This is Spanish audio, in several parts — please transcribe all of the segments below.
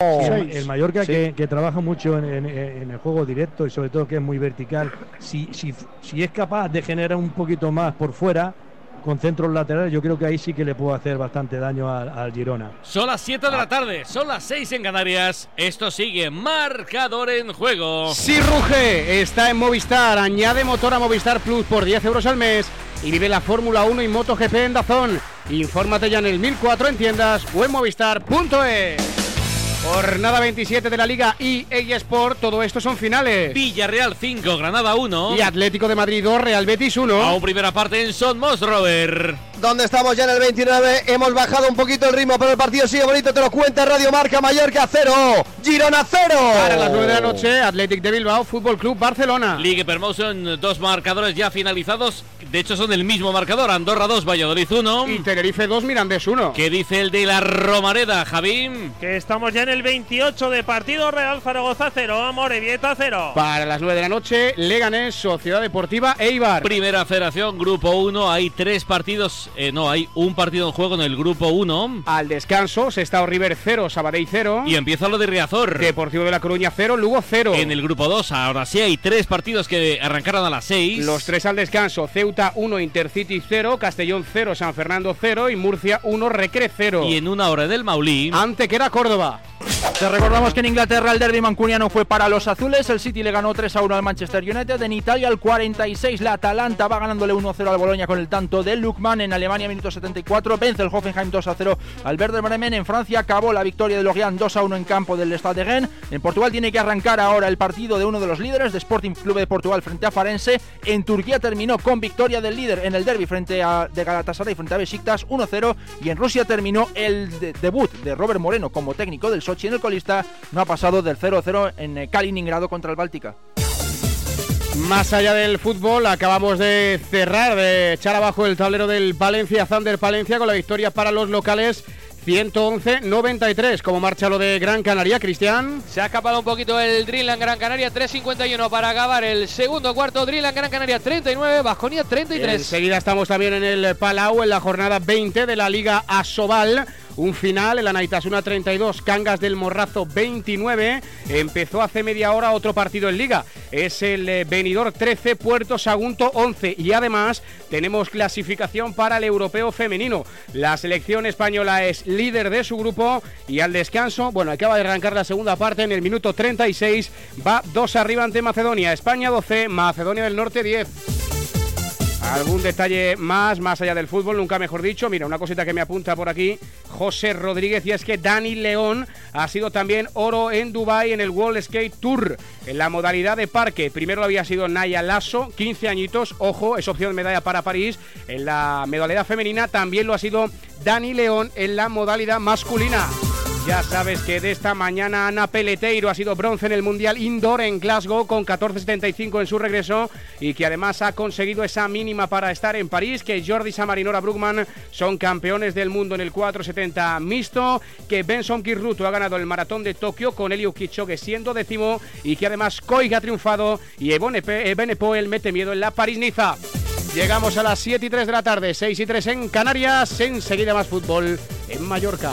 el Mallorca que, trabaja mucho en, el juego directo y sobre todo que es muy vertical, si, si, si es capaz de generar un poquito más por fuera, con centros laterales, yo creo que ahí sí que le puedo hacer bastante daño al, Girona. Son las 7 de la tarde, son las 6 en Canarias. Esto sigue marcador en juego. Si ruge, está en Movistar. Añade motor a Movistar Plus por 10 euros al mes y vive la Fórmula 1 y MotoGP en Dazón. Infórmate ya en el 1004 en tiendas o en movistar.es. Jornada 27 de la Liga y Sport, todo esto son finales. Villarreal 5, Granada 1. Y Atlético de Madrid 2, Real Betis 1. Aún primera parte en Son Robert. Donde estamos ya en el 29, hemos bajado un poquito el ritmo, pero el partido sigue bonito, te lo cuenta Radio Marca Mallorca 0, Girona 0. Para las 9 de la noche, Athletic de Bilbao, Fútbol Club Barcelona. Ligue Promotion, dos marcadores ya finalizados, de hecho son del mismo marcador, Andorra 2, Valladolid 1. Y Tenerife 2, Mirandés 1. ¿Qué dice el de la Romareda, Javín? Que estamos ya en el 28 de partido Real Zaragoza 0, Morevieta 0. Para las 9 de la noche, Leganés, Sociedad Deportiva Eibar. Primera federación, Grupo 1, hay tres partidos, eh, no, hay un partido en juego en el Grupo 1. Al descanso, Sestao River 0, Sabadell 0. Y empieza lo de Riazor. Deportivo de la Coruña 0, Lugo 0. En el Grupo 2, ahora sí hay tres partidos que arrancaron a las 6. Los tres al descanso, Ceuta 1, Intercity 0, Castellón 0, San Fernando 0 y Murcia 1, Recre 0. Y en una hora del Maulí. Ante que era Córdoba. Te recordamos que en Inglaterra el derby mancuniano fue para los azules. El City le ganó 3 a 1 al Manchester United. En Italia, al 46, la Atalanta va ganándole 1-0 al Boloña con el tanto de Lukman. En Alemania, minuto 74, vence el Hoffenheim 2 a 0 al Werder Bremen. En Francia, acabó la victoria de Lorient 2 a 1 en campo del Stade de Rennes. En Portugal, tiene que arrancar ahora el partido de uno de los líderes de Sporting Club de Portugal frente a Farense. En Turquía terminó con victoria del líder en el derby frente a de Galatasaray frente a Besiktas 1-0. Y en Rusia terminó el debut de Robert Moreno como técnico del Sochi en el colista no ha pasado del 0-0 en eh, Kaliningrado contra el Báltica. Más allá del fútbol, acabamos de cerrar, de echar abajo el tablero del Valencia Thunder Palencia con la victoria para los locales 111-93. como marcha lo de Gran Canaria, Cristian? Se ha escapado un poquito el Dreamland Gran Canaria, 3.51 para acabar el segundo cuarto. Dreamland Gran Canaria 39, Bajonia 33. Enseguida estamos también en el Palau en la jornada 20 de la Liga Asobal. Un final, el Anaitasuna 32, Cangas del Morrazo 29. Empezó hace media hora otro partido en Liga. Es el eh, Benidorm 13, Puerto Sagunto 11. Y además tenemos clasificación para el europeo femenino. La selección española es líder de su grupo y al descanso, bueno, acaba de arrancar la segunda parte en el minuto 36. Va dos arriba ante Macedonia. España 12, Macedonia del Norte 10. ¿Algún detalle más, más allá del fútbol? Nunca mejor dicho. Mira, una cosita que me apunta por aquí José Rodríguez y es que Dani León ha sido también oro en Dubai en el World Skate Tour en la modalidad de parque. Primero lo había sido Naya Lasso, 15 añitos, ojo, es opción de medalla para París. En la modalidad femenina también lo ha sido Dani León en la modalidad masculina. Ya sabes que de esta mañana Ana Peleteiro ha sido bronce en el Mundial Indoor en Glasgow con 14.75 en su regreso y que además ha conseguido esa mínima para estar en París, que Jordi Samarinora Brugman son campeones del mundo en el 4.70 mixto, que Benson Kirruto ha ganado el maratón de Tokio con Elio Kichogue siendo décimo y que además Koiga ha triunfado y Ebenepoel mete miedo en la París-Niza. Llegamos a las 7 y 3 de la tarde, 6 y 3 en Canarias, enseguida más fútbol en Mallorca.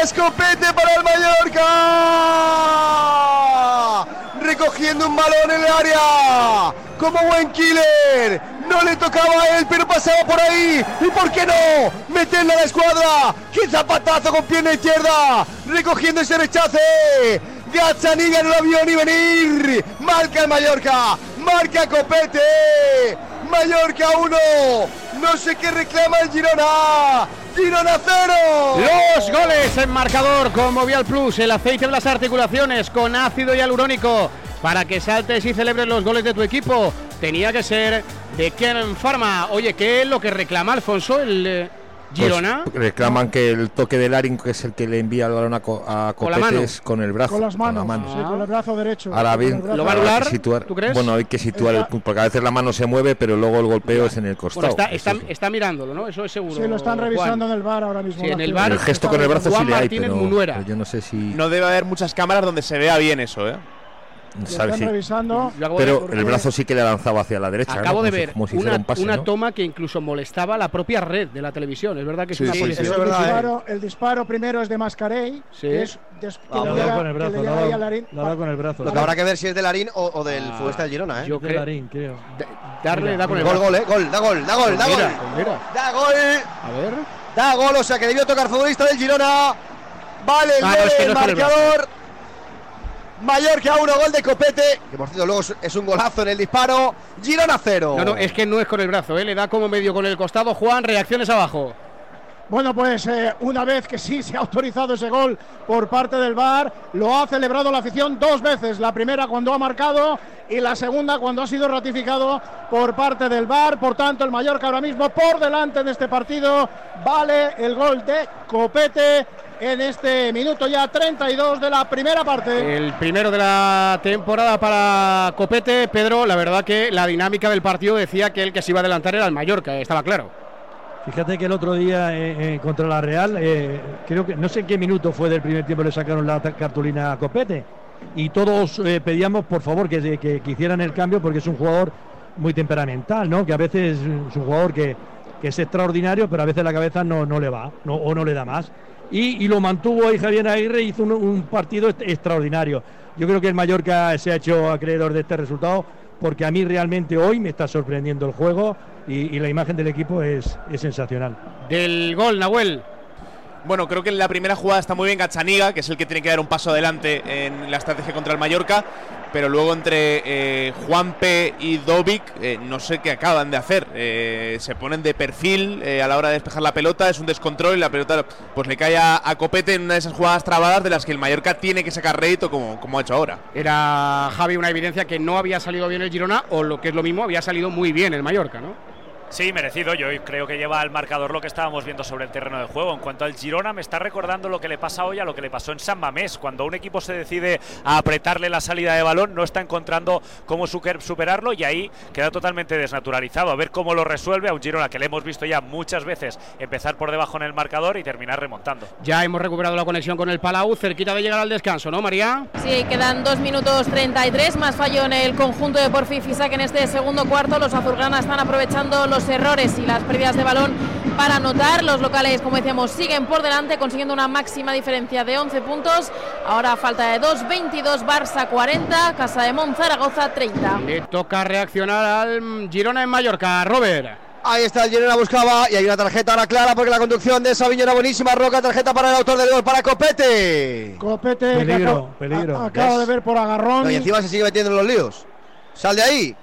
Manuel Arias Copete para el Mallorca. Recogiendo un balón en el área. Como buen killer. No le tocaba a él, pero pasaba por ahí. ¿Y por qué no? Meterle a la escuadra. ¡Qué zapatazo con pierna izquierda! Recogiendo ese rechace. Gazzaniga no lo vio ni venir. Marca el Mallorca. Marca Copete. Mallorca 1. No sé qué reclama el Girona. Girona 0. Los goles en marcador con Movial Plus, el aceite de las articulaciones con ácido hialurónico para que saltes y celebres los goles de tu equipo. Tenía que ser de Ken Pharma. Oye, ¿qué es lo que reclama Alfonso el eh, Girona? Pues reclaman que el toque de Larin, que es el que le envía el balón a, Co- a Con. Copetes, con el brazo. Con las manos, la mano. sí, con el brazo derecho. Ahora Con bien, ¿Lo va a anular? situar- ¿Tú crees? Bueno, hay que situar el punto, porque a veces la mano se mueve, pero luego el golpeo es en el costado. Bueno, está, mirándolo, ¿no? Eso es seguro. Sí, lo están Juan. revisando en el bar ahora mismo. Sí, en el. VAR el gesto con el brazo Juan sí le hay, pero, pero yo no sé si No debe haber muchas cámaras donde se vea bien eso, ¿eh? Están revisando. Pero el brazo sí que le ha lanzado hacia la derecha. Acabo ¿no? de Como si- ver como si hiciera una, un pase, una ¿no? toma que incluso molestaba la propia red de la televisión. Es verdad que es una sí, posición. eso es el, verdad, ¿eh? disparo, el disparo primero es de Mascarey, Sí. que es des- que le llega- con el brazo, con el brazo. Lo que habrá que ver si es de Larín o, o del Ah, futbolista del Girona, ¿eh? yo De creo- Larín, creo. Da- Darle, da con el Gol, brazo. gol, ¿eh? Gol, da gol, da gol, da Pues gol. mira, pues mira. Da gol, A ver. da gol, o sea que debió tocar futbolista del Girona. Vale, el Ah, el marcador. Mallorca 1, gol de Copete. Que por cierto, luego es- un golazo en el disparo. Girona 0. No, no, es que no es con el brazo, ¿eh? le da como medio con el costado. Juan, reacciones abajo. Bueno, pues eh, una vez que sí se ha autorizado ese gol por parte del VAR, lo ha celebrado la afición dos veces. La primera cuando ha marcado y la segunda cuando ha sido ratificado por parte del VAR. Por tanto, el Mallorca ahora mismo por delante de este partido. Vale el gol de Copete en este minuto ya 32 de la primera parte. El primero de la temporada para Copete. Pedro, la verdad que la dinámica del partido decía que el que se iba a adelantar era el Mallorca, estaba claro. Fíjate que el otro día eh, eh, contra la Real, eh, creo que no sé en qué minuto fue del primer tiempo le sacaron la cartulina a Copete y todos eh, pedíamos por favor que, que- que hicieran el cambio porque es un jugador muy temperamental, ¿no? Que a veces es un jugador que, que es extraordinario, pero a veces la cabeza no, no le va no- o no le da más. Y, lo mantuvo ahí Javier Aguirre, hizo un, partido extraordinario. Yo creo que el Mallorca se ha hecho acreedor de este resultado porque a mí realmente hoy me está sorprendiendo el juego y, y la imagen del equipo es, es sensacional. Del gol, Nahuel. Bueno, creo que en la primera jugada está muy bien Gachaniga, que es el que tiene que dar un paso adelante en la estrategia contra el Mallorca. Pero luego entre eh, Juanpe y Dovic, eh, no sé qué acaban de hacer. Eh, se ponen de perfil eh, a la hora de despejar la pelota, es un descontrol y la pelota pues le cae a, a Copete en una de esas jugadas trabadas de las que el Mallorca tiene que sacar rédito como, como ha hecho ahora. Era Javi una evidencia que no había salido bien el Girona o lo que es lo mismo, había salido muy bien el Mallorca, ¿no? Sí, merecido. Yo creo que lleva al marcador lo que estábamos viendo sobre el terreno de juego. En cuanto al Girona, me está recordando lo que le pasa hoy a lo que le pasó en San Mamés. Cuando un equipo se decide a apretarle la salida de balón, no está encontrando cómo superarlo y ahí queda totalmente desnaturalizado. A ver cómo lo resuelve a un Girona que le hemos visto ya muchas veces empezar por debajo en el marcador y terminar remontando. Ya hemos recuperado la conexión con el Palau, cerquita de llegar al descanso, ¿no, María? Sí, quedan 2 minutos 33, más fallo en el conjunto de Porfi Fisac en este segundo cuarto. Los azulgranas están aprovechando los errores y las pérdidas de balón para anotar. Los locales, como decíamos, siguen por delante, consiguiendo una máxima diferencia de 11 puntos. Ahora falta de 2, 22, Barça 40, Casa de Mon, Zaragoza 30. Le toca reaccionar al Girona en Mallorca, Robert. Ahí está el Girona buscaba y hay una tarjeta ahora clara porque la conducción de Sabiño era buenísima. Roca, tarjeta para el autor del gol, para Copete. Copete, Peligro, acabo- peligro. a- acabo de ver por agarrón. No, y encima se sigue metiendo en los líos. Sal de ahí,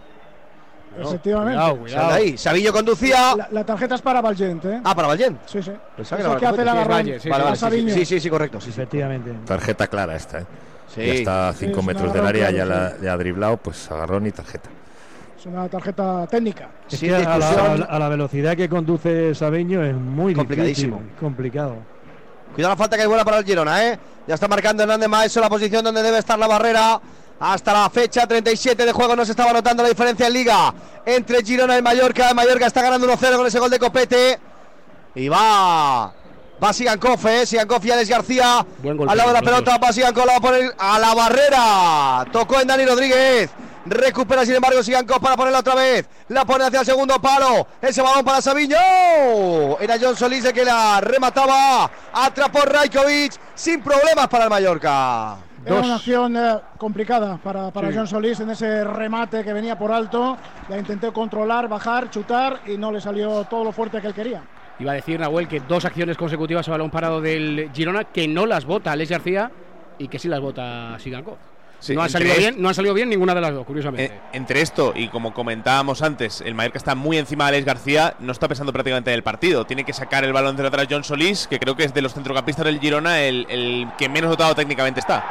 Efectivamente. sal de ahí. Sabillo conducía. La, la tarjeta es para Valgent, ¿eh? Ah, para Vallent. Sí, sí. Pensaba Es que hace agarrón. Valle, sí, Vale, a vale, sí, sí, Sabiño. sí, sí, sí, correcto. Efectivamente. Tarjeta clara esta, ¿eh? Sí. Ya está a 5 es metros del área, ya la, ya ha driblado, pues agarrón y tarjeta. Es una tarjeta técnica. Es que a la, a la- a la velocidad que conduce Sabeño es muy Complicadísimo. difícil, complicado. Cuidado la falta que es buena para el Girona, ¿eh? Ya está marcando Hernández Maeso la posición donde debe estar la barrera. Hasta la fecha 37 de juego no se estaba notando la diferencia en Liga entre Girona y Mallorca. Mallorca está ganando 1-0 con ese gol de Copete. Y va. Va Sigankov, ¿eh? Sigankov y Alex García. Golpe, al lado de la pelota, va Sigankov, la va a poner a la barrera. Tocó en Dani Rodríguez. Recupera sin embargo Sigankov para ponerla otra vez. La pone hacia el segundo palo. Ese balón para Sabiño. Era John Solís el que la remataba. Atrapó Rajkovic sin problemas para el Mallorca. Era una acción eh, complicada para, para Sí. John Solís en ese remate que venía por alto. La intenté controlar, bajar, chutar y no le salió todo lo fuerte que él quería. Iba a decir Nahuel que dos acciones consecutivas a balón parado del Girona que no las vota Alex García y que sí las vota Sigankov. Sí, no, han entre salido bien, no han salido bien ninguna de las dos, curiosamente. Eh, entre esto y como comentábamos antes, el Mallorca está muy encima de Alex García, no está pensando prácticamente en el partido. Tiene que sacar el balón de atrás John Solís, que creo que es de los centrocampistas del Girona el, el que menos dotado técnicamente está.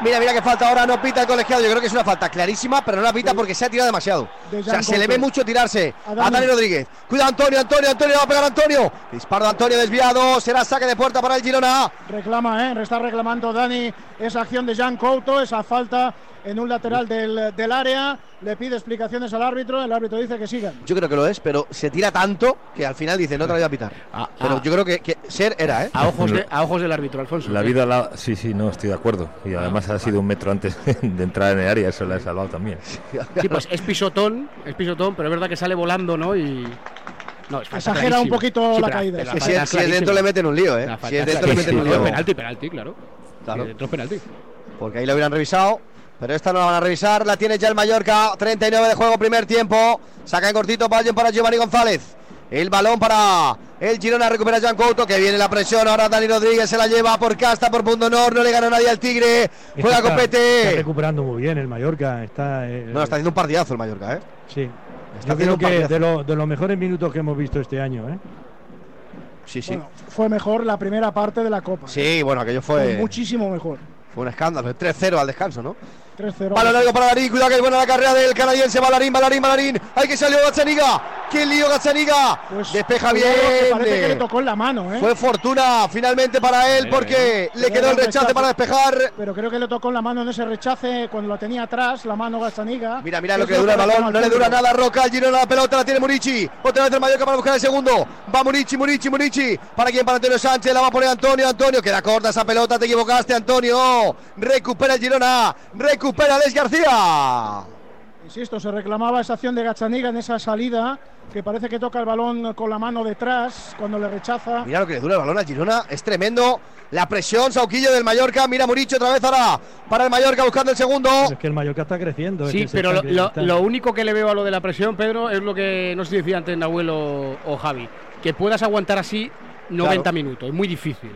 Mira, mira que falta ahora, no pita el colegiado. Yo creo que es una falta clarísima, pero no la pita porque se ha tirado demasiado. De O sea, Jan se le ve mucho tirarse A a Dani. Rodríguez. Cuidado, Antonio, Antonio, Antonio, va a pegar Antonio. Disparo de Antonio desviado, será saque de puerta para el Girona. Reclama, ¿eh? Está reclamando Dani esa acción de Jean Couto, esa falta en un lateral del, del área. Le pide explicaciones al árbitro. El árbitro dice que sigan. Yo creo que lo es, pero se tira tanto que al final dice, no te la voy a pitar. pero ah. yo creo que, que ser era, ¿eh? A ojos, de- a ojos del árbitro, Alfonso. La vida, la... sí, sí, no, estoy de acuerdo. Y además ha sido un metro antes de entrar en el área, eso la he salvado también. Sí, pues es pisotón, es pisotón, pero es verdad que sale volando, ¿no? Y. No, es Exagera un poquito Sí, la caída, la Si es, si es dentro le meten un lío, ¿eh? Si es dentro le meten un lío. Penalti, penalti, claro. Claro. Dentro es penalti. Porque ahí lo hubieran revisado. Pero esta no la van a revisar. La tiene ya el Mallorca. 39 de juego, primer tiempo. Saca en cortito Valle para Giovanni González. El balón para el Girona. Recupera Jan Couto. Que viene la presión. Ahora Dani Rodríguez se la lleva por casta, por punto honor. No le gana nadie al Tigre. Juega Está- con Está recuperando muy bien el Mallorca. Está, eh, No, está haciendo un partidazo el Mallorca, ¿eh? Sí. Está Yo creo que de, lo- de los mejores minutos que hemos visto este año. ¿eh? Sí, sí. Bueno, fue mejor la primera parte de la Copa. Sí, bueno, aquello Fue fue, muchísimo mejor. fue un escándalo. 3-0 al descanso, ¿no? 3-0. Balón largo para Larín, cuidado que es buena la carrera del canadiense, Balarín, Balarín, Balarín. Hay que salió Gazzaniga. ¡Qué lío Gazzaniga! Despeja Cuidado, que bien. Parece que le tocó en la mano, ¿eh? Fue fortuna finalmente para él porque le quedó el rechace para despejar. Pero creo que le tocó en la mano en ese rechace cuando la tenía atrás, la mano Gazzaniga. Mira, mira lo que le dura el balón, no le dura nada a Roca, el Girona la pelota la tiene Murici, otra vez el Mallorca para buscar el segundo, va Murici, Murici, Murici, para quien para Antonio Sánchez, la va a poner Antonio, Antonio, queda corta esa pelota, te equivocaste Antonio, recupera el Girona, recupera Alex García. Insisto, se reclamaba esa acción de Gazzaniga en esa salida, que parece que toca el balón con la mano detrás cuando le rechaza. Mira lo que le dura el balón a Girona, es tremendo, la presión, Sauquillo del Mallorca, mira Murici otra vez ahora para el Mallorca buscando el segundo. Es que el Mallorca está creciendo. es Sí, que se pero lo, está- lo- está- lo único que le veo a lo de la presión, Pedro, es lo que no sé si decía antes Nahuel o, o Javi. Que puedas aguantar así 90 Claro. minutos, es muy difícil.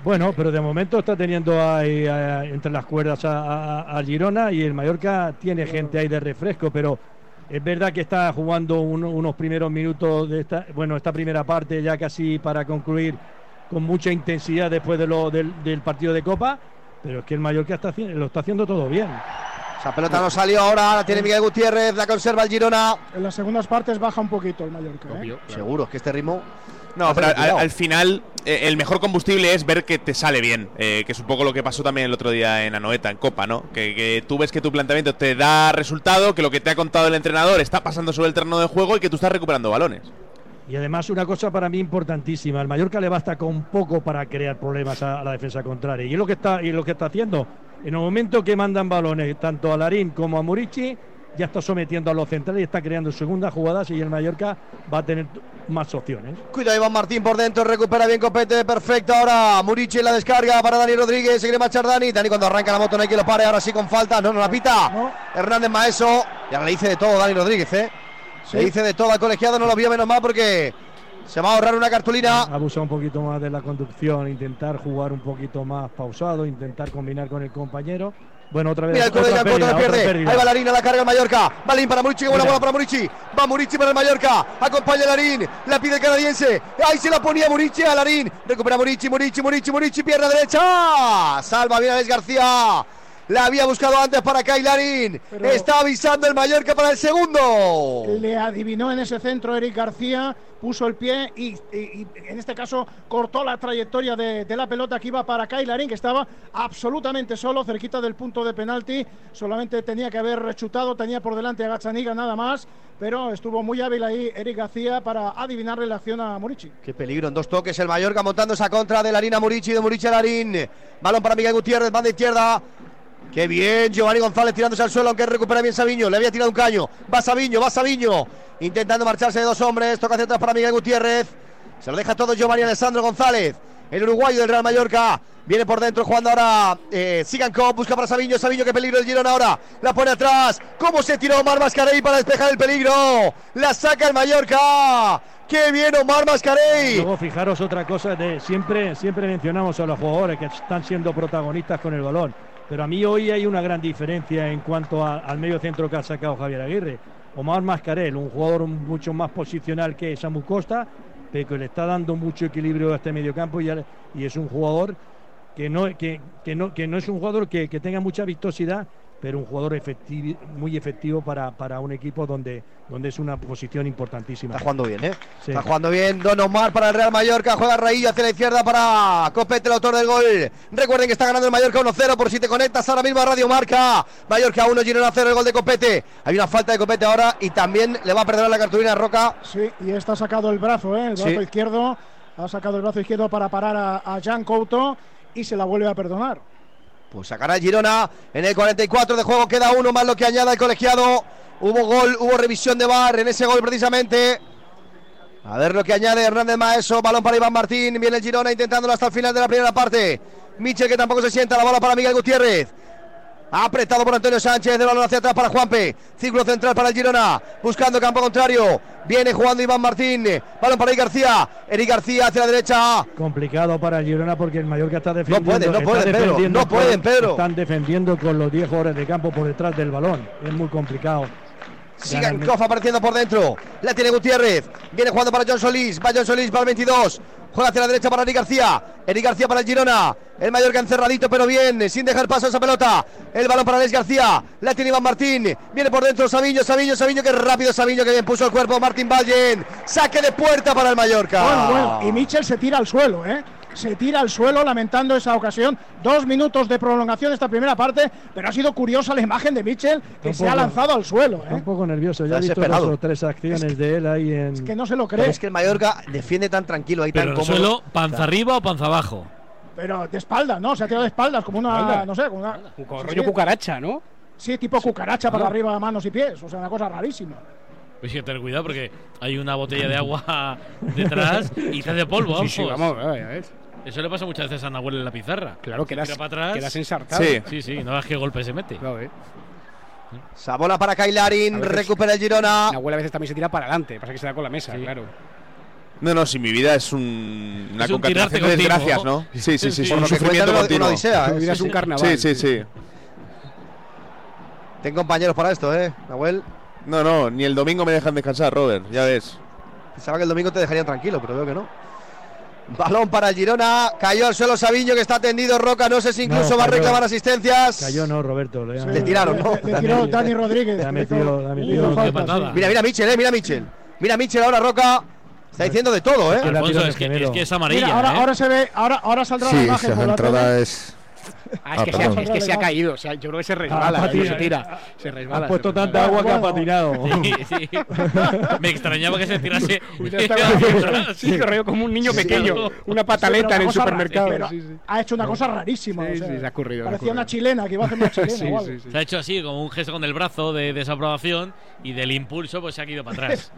Bueno, pero de momento está teniendo ahí eh, entre las cuerdas a, Girona y el Mallorca tiene gente ahí de refresco, pero es verdad que está jugando un- unos primeros minutos de esta, bueno, esta primera parte ya casi para concluir con mucha intensidad después de lo, del, del partido de Copa, pero es que el Mallorca lo está haciendo todo bien. Esa pelota no salió ahora, la tiene Miguel Gutiérrez, la conserva el Girona. En las segundas partes baja un poquito el Mallorca. ¿eh? Seguro, es que este ritmo. No, pero al, final eh, el mejor combustible es ver que te sale bien, eh, que es un poco lo que pasó también el otro día en Anoeta, en Copa, ¿no? Que, que tú ves que tu planteamiento te da resultado, que lo que te ha contado el entrenador está pasando sobre el terreno de juego y que tú estás recuperando balones. Y además una cosa para mí importantísima, al Mallorca le basta con poco para crear problemas a, a la defensa contraria. Y es lo que está, y es lo que está haciendo. En el momento que mandan balones tanto a Larín como a Murici, ya está sometiendo a los centrales y está creando segundas jugadas y el Mallorca va a tener más opciones. Cuidado Iván Martín por dentro, recupera bien Copete, perfecto ahora. Murici en la descarga para Dani Rodríguez, se quiere marchar Dani. Dani cuando arranca la moto no hay que lo pare, ahora sí con falta, no, no la pita. Hernández Maeso, y ahora le dice de todo Dani Rodríguez, ¿eh? Le dice de todo al colegiado, no lo vio menos mal porque se va a ahorrar una cartulina. Abusar un poquito más de la conducción, intentar jugar un poquito más pausado, intentar combinar con el compañero. Bueno, otra vez. Mira el de pierde. Ahí va Larín a la carga el Mallorca. Balín para Murici, buena bola para Murici. Va Murici para el Mallorca. Acompaña a Larín. La pide el canadiense. Ahí se la ponía Murici a Larín. Recupera Murici, Murici, Murici, Murici. Pierna derecha. Salva bien Alex García. La había buscado antes para Kai Larín. Pero- Está avisando el Mallorca para el segundo. Le adivinó en ese centro Eric García, puso el pie y, en este caso cortó la trayectoria de, la pelota que iba para Kailarín, que estaba absolutamente solo, cerquita del punto de penalti. Solamente tenía que haber rechutado, tenía por delante a Gazzaniga nada más, pero estuvo muy hábil ahí Eric García para adivinarle la acción a Morici. Qué peligro en dos toques el Mallorca montando esa contra de Larín a Murici, de Murici a Larín. Balón para Miguel Gutiérrez, banda izquierda. Qué bien, Giovanni González tirándose al suelo, aunque recupera bien Sabiño. Le había tirado un caño. Va Sabiño, va Sabiño. Intentando marcharse de dos hombres. Toca hacia atrás para Miguel Gutiérrez. Se lo deja todo Giovanni Alessandro González. El uruguayo del Real Mallorca. Viene por dentro jugando ahora eh, Sigankov. Busca para Sabiño. Sabiño, qué peligro el Girona ahora. La pone atrás. ¿Cómo se tiró Omar Mascarey para despejar el peligro? La saca el Mallorca. ¡Qué bien Omar Mascarey! Luego fijaros otra cosa de siempre siempre mencionamos a los jugadores que están siendo protagonistas con el balón. Pero a mí hoy hay una gran diferencia en cuanto al medio centro que ha sacado Javier Aguirre. Omar Mascarel, un jugador mucho más posicional que Samu Costa, pero que le está dando mucho equilibrio a este mediocampo y, y es un jugador que no es un jugador que, que tenga mucha vistosidad, pero un jugador efectivi- muy efectivo para, para un equipo donde, donde es una posición importantísima. Está jugando bien, ¿eh? Sí. Está jugando bien Don Omar para el Real Mallorca. Juega Raillo hacia la izquierda para Copete, el autor del gol. Recuerden que está ganando el Mallorca 1-0 por si te conectas ahora mismo a Radio Marca. Mallorca 1, Girona 0, el gol de Copete. Hay una falta de Copete ahora y también le va a perdonar la cartulina a Roca. Sí, y está sacado el brazo, ¿eh? el brazo Sí. izquierdo. Ha sacado el brazo izquierdo para parar a, a Jan Couto y se la vuelve a perdonar. Pues sacará el Girona en el 44 de juego. Queda uno más lo que añada el colegiado. Hubo gol, hubo revisión de bar en ese gol precisamente. A ver lo que añade Hernández Maeso. Balón para Iván Martín. Viene el Girona intentándolo hasta el final de la primera parte. Michel que tampoco se sienta. La bola para Miguel Gutiérrez. Apretado por Antonio Sánchez. El balón hacia atrás para Juanpe. Círculo central para el Girona. Buscando campo contrario. Viene jugando Iván Martín. Balón para Eric García. Eric García hacia la derecha. complicado para el Girona porque el Mallorca está defendiendo. pueden, no pueden, Pedro, defendiendo no pueden, Pedro. Están defendiendo con los 10 jugadores de campo por detrás del balón. Es muy complicado. Koff apareciendo por dentro. La tiene Gutiérrez. Viene jugando para John Solís. Va John Solís para el 22. Juega hacia la derecha para Eric García. Eric García para el Girona. El Mallorca encerradito, pero bien. Sin dejar paso a esa pelota. El balón para Alex García. La tiene Iván Martín. Viene por dentro Sabiño, Sabiño, Sabiño. Que rápido Sabiño que bien puso el cuerpo. Martín Vallen. Saque de puerta para el Mallorca. Bueno, bueno, y Michel se tira al suelo, ¿eh? Se tira al suelo lamentando esa ocasión. Dos minutos de prolongación de esta primera parte, pero ha sido curiosa la imagen de Michel que se ha lanzado al suelo, ¿eh? un poco nervioso. Ya he visto dos o tres acciones de él ahí en. Que no se lo Pero cree, es que el Mallorca defiende tan tranquilo ahí, Pero tan el cómodo. suelo, panza arriba o panza abajo. pero de espaldas, ¿no? Se ha tirado de espaldas como una, Espalda. no sé, como una Con sí, rollo sí, cucaracha, ¿no? Sí, tipo cucaracha para Ah. arriba, manos y pies, o sea, una cosa rarísima. Pues hay que tener cuidado porque hay una botella de agua detrás y te hace polvo. Sí, sí, vamos. vamos, ya ves. Eso le pasa muchas veces a Nahuel en la pizarra. Claro, Se quedas, para atrás. quedas ensartado. Sí. Sí, sí, no veas qué golpe se mete. Claro, eh. Esa bola para Kailarin. Recupera el Girona. La abuela a veces también se tira para adelante, pasa que se da con la mesa, claro. No, no, si mi vida es un, una Es un concatenación de desgracias, ¿no? Sí, sí, sí. sí, Por que sufrimiento continuo. odisea, ¿eh? Tu vida es Sí, un carnaval. Sí, sí, sí. Ten compañeros para esto, ¿eh, Nahuel? No, no, ni el domingo me dejan descansar, Robert, ya ves. Pensaba que el domingo te dejarían tranquilo, pero veo que no. Balón para el Girona. Cayó al suelo Sabiño, que está tendido. Roca, no sé si incluso No, va a reclamar asistencias. Cayó no, Roberto. Le, Le tiraron, ¿no? Le, le tiró Dani Rodríguez. Le metido, le metido qué falta. Mira, mira Michel, eh, mira Michel. Mira Michel ahora, Roca. Está diciendo de todo, ¿eh? La Alfonso, es el que, es que es amarilla. Mira, ahora, ¿eh? ahora se ve, ahora, ahora saldrá la Sí, imagen. esa la entrada es. Ah, es Ah, que, se, ha- es que se ha caído. O sea, yo creo que se resbala. Ah, se tira. Se resbala. Ha puesto tanta agua que ha patinado. Sí, sí. Me extrañaba que se tirase. Sí, rollo como un niño Sí, pequeño, una pataleta en el supermercado. rara, pero sí, sí. Ha hecho una cosa rarísima. Sí, o sea, sí, se ha ocurrido, Parecía ocurrido. una chilena que iba a hacer una chilena. Sí, o algo. sí, sí. Se ha hecho así, como un gesto con el brazo de desaprobación y del impulso, pues se ha ido para atrás.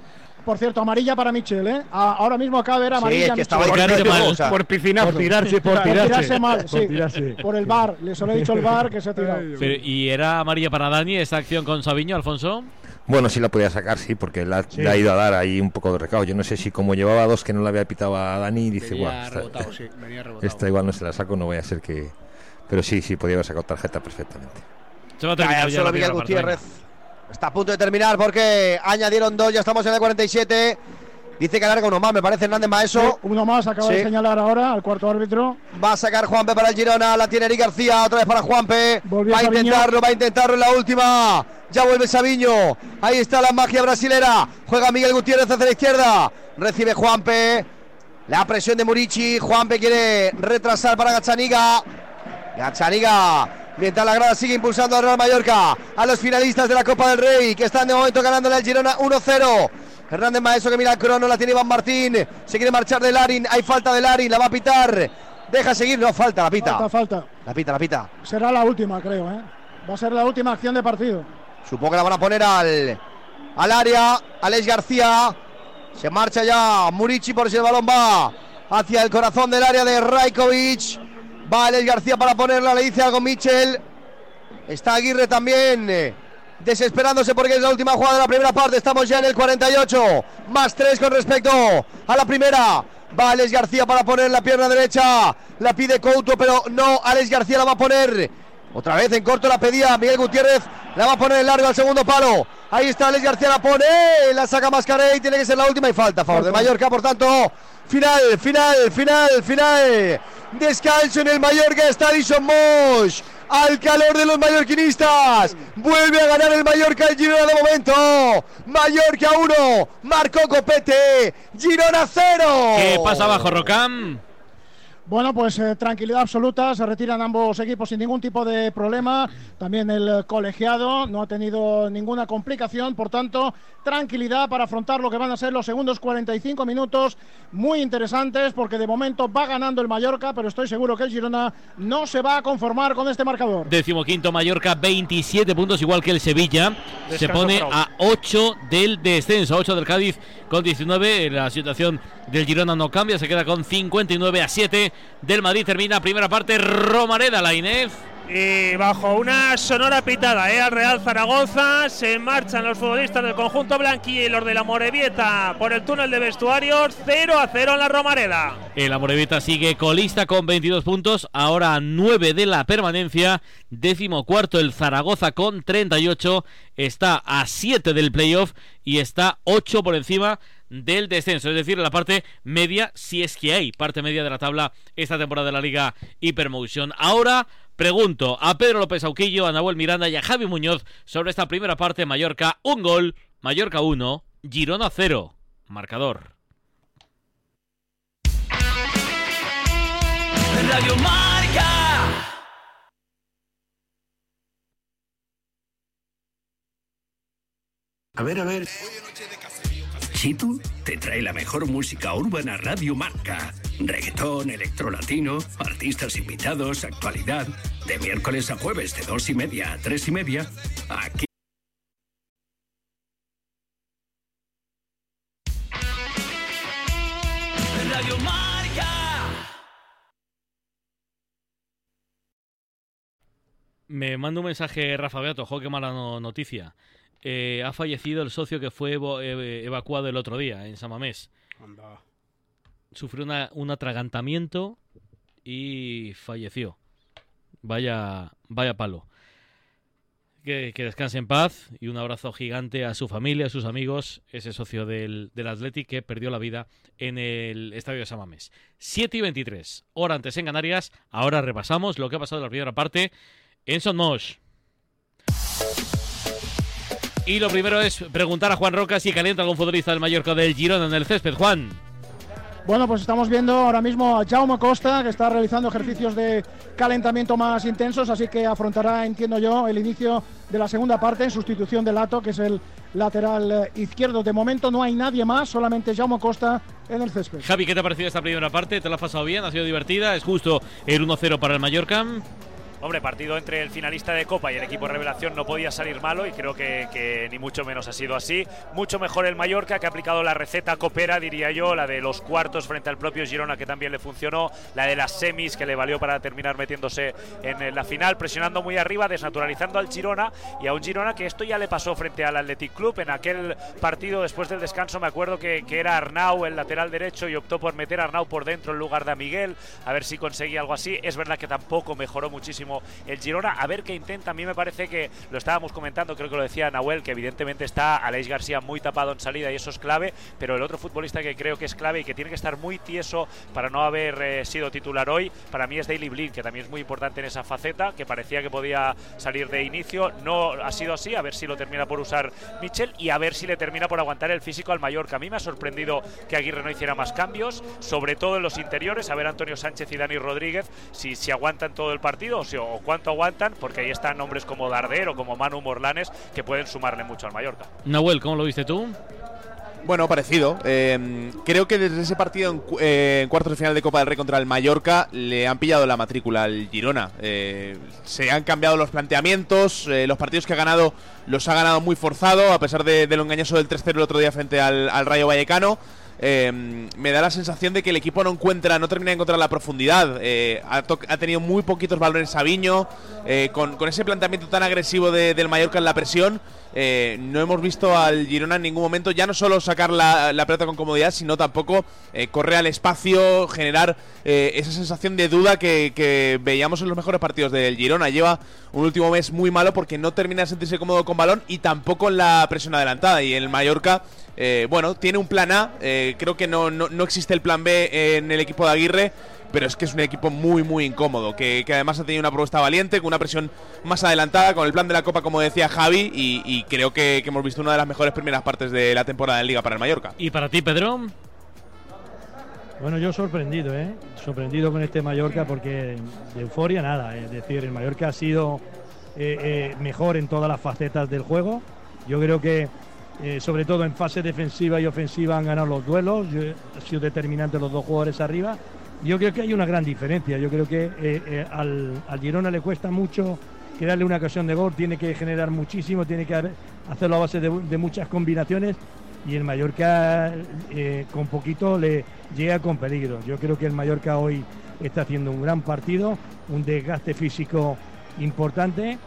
Por cierto, amarilla para Michel, ¿eh? A- ahora mismo acaba de ver Sí, amarilla. es que estaba Por tirarse mal, Por piscinazo. Por tirarse, por Por tirarse. tirarse mal, Por sí. tirarse. Por el bar. Le solo he dicho el bar que se ha tirado. Pero, ¿Y era amarilla para Dani esta acción con Sabiño, Alfonso? Bueno, sí la podía sacar, sí, porque la- Sí. le ha ido a dar ahí un poco de recado. Yo no sé si como llevaba dos que no le había pitado a Dani, dice, Venía guau, esta, rebotado, sí, venía rebotado. esta igual no se la saco, no voy a ser que... Pero sí, sí, podía haber sacado tarjeta perfectamente. Se va a terminar ya la Miguel Gutiérrez. Está a punto de terminar porque añadieron dos, ya estamos en el 47. Dice que alarga uno más, me parece Hernández Maeso. Uno más acaba de señalar ahora al cuarto árbitro. Va a sacar Juanpe para el Girona, la tiene Eric García, otra vez para Juanpe. Volvió va a Sabiño. intentarlo, va a intentarlo en la última. Ya vuelve Sabiño. Ahí está la magia brasilera. Juega Miguel Gutiérrez hacia la izquierda. Recibe Juanpe. La presión de Murici. Juanpe quiere retrasar para Gachaniga. Gachaniga. Mientras la grada sigue impulsando al Real Mallorca. A los finalistas de la Copa del Rey. Que están de momento ganándole al Girona 1-0. Hernández Maeso que mira el crono, la tiene Iván Martín. Se quiere marchar de Larin. Hay falta de Larin, la va a pitar. Deja seguir, no falta, la pita. Falta, falta. La pita, la pita. Será la última, creo, ¿eh? Va a ser la última acción de partido. Supongo que la van a poner al, al área. Alex García. Se marcha ya Murici por si el balón va hacia el corazón del área de Rajkovic. Va Alex García para ponerla, le dice algo Michel. Está Aguirre también eh, desesperándose porque es la última jugada de la primera parte. Estamos ya en el 48. Más 3 con respecto a la primera. Va Alex García para poner la pierna derecha. La pide Couto, pero no. Alex García la va a poner Otra vez en corto la pedía Miguel Gutiérrez. La va a poner en largo al segundo palo. Ahí está Alex García, la pone. La saca Mascaré y tiene que ser la última y falta a favor de Mallorca. Por tanto, final, final, final, final. Descanso en el Mallorca. Está Dison Mosh. Al calor de los mallorquinistas. Vuelve a ganar el Mallorca el Girona de momento. Mallorca 1. Marcó Copete. Girona 0. ¿Qué pasa abajo, Rocam? Bueno, pues eh, tranquilidad absoluta, se retiran ambos equipos sin ningún tipo de problema. También el colegiado no ha tenido ninguna complicación, por tanto, tranquilidad para afrontar lo que van a ser los segundos 45 minutos muy interesantes, porque de momento va ganando el Mallorca, pero estoy seguro que el Girona no se va a conformar con este marcador. Décimo quinto Mallorca, 27 puntos, igual que el Sevilla. se pone a 8 del descenso, 8 del Cádiz con 19. La situación del Girona no cambia, se queda con 59 a 7 del Madrid. Termina primera parte, Romareda, la Inés. Y bajo una sonora pitada ¿eh? al Real Zaragoza se marchan los futbolistas del conjunto blanquillo y los de la Morevieta por el túnel de vestuarios 0 a 0 en la Romareda. El Amorevita sigue colista con 22 puntos, ahora a 9 de la permanencia. Décimo cuarto el Zaragoza con 38, está a 7 del playoff y está 8 por encima del descenso, es decir, la parte media, si es que hay parte media de la tabla esta temporada de la Liga Hypermotion. Ahora pregunto a Pedro López Auquillo, a Nahuel Miranda y a Javi Muñoz sobre esta primera parte. Mallorca, un gol, Mallorca 1, Girona 0. Marcador. Radio Marca. A ver, a ver. Chitu te trae la mejor música urbana Radio Marca. Reggaetón, electrolatino, artistas invitados, actualidad. De miércoles a jueves de dos y media a tres y media. Aquí. Radio Marca. Me manda un mensaje Rafa Beato, jo, qué mala no- noticia. Eh, ha fallecido el socio que fue evo- eh, evacuado el otro día en Samamés. Sufrió una- un atragantamiento y falleció. Vaya, vaya palo. Que, que descanse en paz y un abrazo gigante a su familia, a sus amigos, ese socio del, del Athletic que perdió la vida en el estadio de Samamés. 7 y 23, hora antes en Canarias. Ahora repasamos lo que ha pasado en la primera parte en Son Mosh. Y lo primero es preguntar a Juan Roca si calienta algún futbolista del Mallorca del Girona en el césped. Juan. Bueno, pues estamos viendo ahora mismo a Jaume Costa, que está realizando ejercicios de calentamiento más intensos, así que afrontará, entiendo yo, el inicio de la segunda parte en sustitución de Lato, que es el lateral eh, izquierdo. De momento no hay nadie más, solamente Jaume Costa en el césped. Javi, ¿qué te ha parecido esta primera parte? ¿Te la has pasado bien? ¿Ha sido divertida? ¿Es justo el 1-0 para el Mallorca? Hombre, partido entre el finalista de Copa y el equipo revelación no podía salir malo y creo que, ni mucho menos ha sido así. Mucho mejor el Mallorca que ha aplicado la receta copera, diría yo, la de los cuartos frente al propio Girona que también le funcionó, la de las semis que le valió para terminar metiéndose en la final, presionando muy arriba, desnaturalizando al Girona y a un Girona que esto ya le pasó frente al Athletic Club en aquel partido después del descanso. Me acuerdo que, que era Arnau el lateral derecho y optó por meter a Arnau por dentro en lugar de a Miguel, a ver si conseguía algo así. Es verdad que tampoco mejoró muchísimo el Girona, a ver qué intenta. A mí me parece que lo estábamos comentando, creo que lo decía Nahuel, que evidentemente está Aleix García muy tapado en salida y eso es clave, pero el otro futbolista que creo que es clave y que tiene que estar muy tieso para no haber eh, sido titular hoy, para mí es Daily Blind, que también es muy importante en esa faceta, que parecía que podía salir de inicio. No ha sido así, a ver si lo termina por usar Michel y a ver si le termina por aguantar el físico al Mallorca. A mí me ha sorprendido que Aguirre no hiciera más cambios, sobre todo en los interiores, a ver Antonio Sánchez y Dani Rodríguez si, si aguantan todo el partido o, si- o cuánto aguantan, porque ahí están nombres como Darder o como Manu Morlanes que pueden sumarle mucho al Mallorca. Nahuel, ¿cómo lo viste tú? Bueno, parecido. Eh, creo que desde ese partido en, cu- eh, en cuartos de final de Copa del Rey contra el Mallorca le han pillado la matrícula al Girona. Eh, se han cambiado los planteamientos, eh, los partidos que ha ganado los ha ganado muy forzado, a pesar de, de lo engañoso del 3-0 el otro día frente al, al Rayo Vallecano. Eh, me da la sensación de que el equipo no encuentra, no termina de encontrar la profundidad. Eh, ha, tenido muy poquitos balones Sabiño, eh, con, ese planteamiento tan agresivo de- del Mallorca en la presión. Eh, no hemos visto al Girona en ningún momento ya no solo sacar la, la pelota con comodidad, sino tampoco eh, correr al espacio, generar eh, esa sensación de duda que, veíamos en los mejores partidos del Girona. Lleva un último mes muy malo porque no termina de sentirse cómodo con balón y tampoco en la presión adelantada. Y el Mallorca, eh, bueno, tiene un plan A. creo que no, no, no existe el plan B en el equipo de Aguirre. Pero es que es un equipo muy, muy incómodo. Que, que además ha tenido una propuesta valiente, con una presión más adelantada, con el plan de la Copa, como decía Javi. Y, y creo que, que hemos visto una de las mejores primeras partes de la temporada en Liga para el Mallorca. ¿Y para ti, Pedro? Bueno, yo sorprendido, ¿eh? Sorprendido con este Mallorca porque de euforia nada. Es decir, el Mallorca ha sido eh, eh, mejor en todas las facetas del juego. Yo creo que, eh, sobre todo en fase defensiva y ofensiva, han ganado los duelos. Yo- ha sido determinante los dos jugadores arriba. Yo creo que hay una gran diferencia. Yo creo que eh, eh, al, al Girona le cuesta mucho crearle una ocasión de gol. Tiene que generar muchísimo, tiene que hacerlo a base de, de muchas combinaciones y el Mallorca eh, con poquito le llega con peligro. Yo creo que el Mallorca hoy está haciendo un gran partido, un desgaste físico importante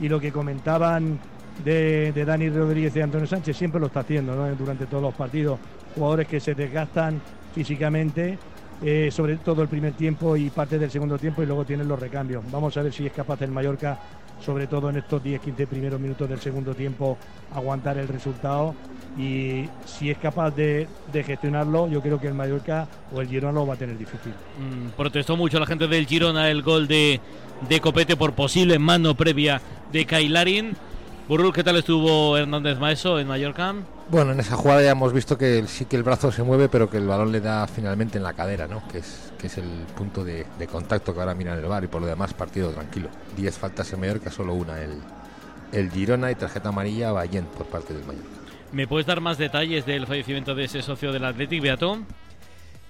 y lo que comentaban de, de Dani Rodríguez y Antonio Sánchez siempre lo está haciendo durante todos los partidos. Jugadores que se desgastan físicamente, eh, sobre todo el primer tiempo y parte del segundo tiempo y luego tienen los recambios. Vamos a ver si es capaz el Mallorca, sobre todo en estos 10-15 primeros minutos del segundo tiempo, aguantar el resultado y si es capaz de, de gestionarlo, yo creo que el Mallorca o el Girona lo va a tener difícil. Mm, protestó mucho la gente del Girona el gol de, de Copete por posible mano previa de Kailarin. Burrul, ¿qué tal estuvo Hernández Maeso en Mallorca? Bueno, en esa jugada ya hemos visto que el- sí que el brazo se mueve, pero que el balón le da finalmente en la cadera, ¿no? Que es, que es el punto de, de contacto que ahora mira en el bar y por lo demás partido tranquilo. 10 faltas en Mallorca, solo una el, el Girona y tarjeta amarilla a Ballén por parte del Mallorca. ¿Me puedes dar más detalles del fallecimiento de ese socio del Athletic, Beato?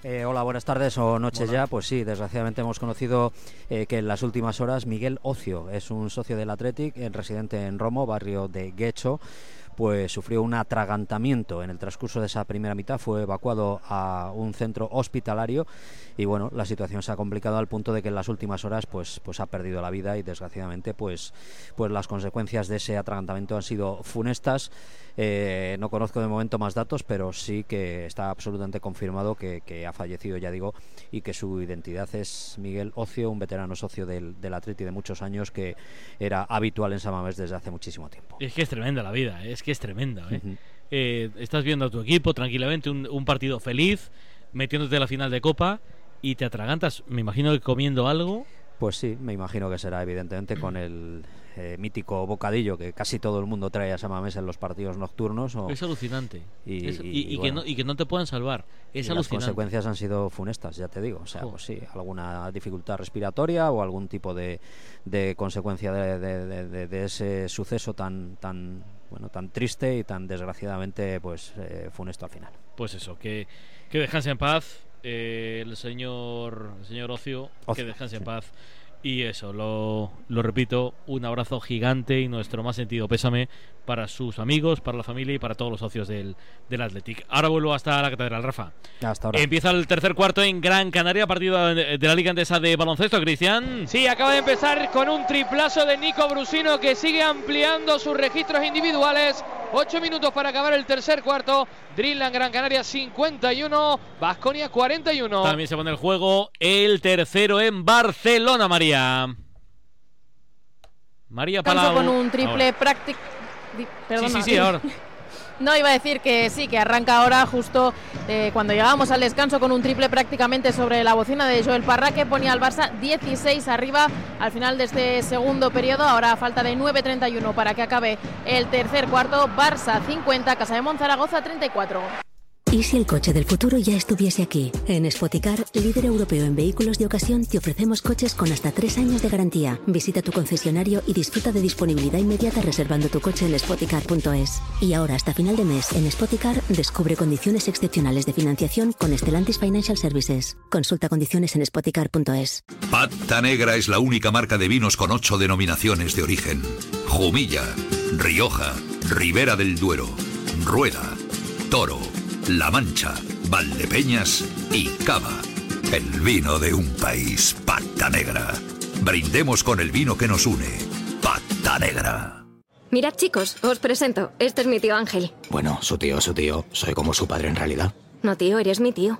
Eh, hola, buenas tardes o noches Hola. ya. Pues sí, desgraciadamente hemos conocido eh, que en las últimas horas Miguel Ocio es un socio del Athletic, eh, residente en Romo, barrio de Guecho. Pues sufrió un atragantamiento en el transcurso de esa primera mitad, fue evacuado a un centro hospitalario y bueno, la situación se ha complicado al punto de que en las últimas horas pues, pues ha perdido la vida y desgraciadamente pues, pues las consecuencias de ese atragantamiento han sido funestas. Eh, no conozco de momento más datos, pero sí que está absolutamente confirmado que, que ha fallecido, ya digo, y que su identidad es Miguel Ocio, un veterano socio del, del Atleti de muchos años que era habitual en Samamés desde hace muchísimo tiempo. Es que es tremenda la vida, ¿eh? es que es tremenda. ¿eh? Eh, estás viendo a tu equipo tranquilamente, un, un partido feliz, metiéndote a la final de Copa y te atragantas, me imagino que comiendo algo. Pues sí, me imagino que será evidentemente con el eh, mítico bocadillo que casi todo el mundo trae a Samamés en los partidos nocturnos. o- Es alucinante. Y, Es- y, y- y y que no, y que no te puedan salvar. Es y las alucinante. consecuencias han sido funestas, ya te digo. O sea, pues sí, alguna dificultad respiratoria o algún tipo de, de consecuencia de, de- ese suceso tan tan bueno tan triste y tan desgraciadamente pues eh, funesto al final. Pues eso, que, que descanse en paz eh, el señor el señor Ocio, que descanse en paz. Y eso, lo, lo repito, un abrazo gigante y nuestro más sentido pésame para sus amigos, para la familia y para todos los socios del, del Athletic. Ahora vuelvo hasta la catedral, Rafa. Hasta ahora. Empieza el tercer cuarto en Gran Canaria, partido de, la Liga Andesa de Baloncesto, Cristian. Sí, acaba de empezar con un triplazo de Nico Brusino que sigue ampliando sus registros individuales. Ocho minutos para acabar el tercer cuarto. Dreamland Gran Canaria 51, Vasconia 41. También se pone el juego el tercero en Barcelona, María. María Palau. con un triple Sí, sí, sí, ahora. No, iba a decir que sí, que arranca ahora justo eh, cuando llegamos al descanso con un triple prácticamente sobre la bocina de Joel Parra que ponía al Barça 16 arriba al final de este segundo periodo. Ahora falta de 9.31 para que acabe el tercer cuarto. Barça 50, Casa de Monzaragoza 34. ¿Y si el coche del futuro ya estuviese aquí? En Spoticar, líder europeo en vehículos de ocasión, te ofrecemos coches con hasta tres años de garantía. Visita tu concesionario y disfruta de disponibilidad inmediata reservando tu coche en spoticar.es. Y ahora, hasta final de mes, en Spoticar, descubre condiciones excepcionales de financiación con Stellantis Financial Services. Consulta condiciones en spoticar.es. Pata Negra es la única marca de vinos con ocho denominaciones de origen. Jumilla, Rioja, Ribera del Duero, Rueda, Toro, La Mancha, Valdepeñas y Cava. El vino de un país, Pata Negra. Brindemos con el vino que nos une, Pata Negra. Mirad chicos, os presento. Este es mi tío Ángel. Bueno, su tío, su tío. Soy como su padre en realidad. No tío, eres mi tío.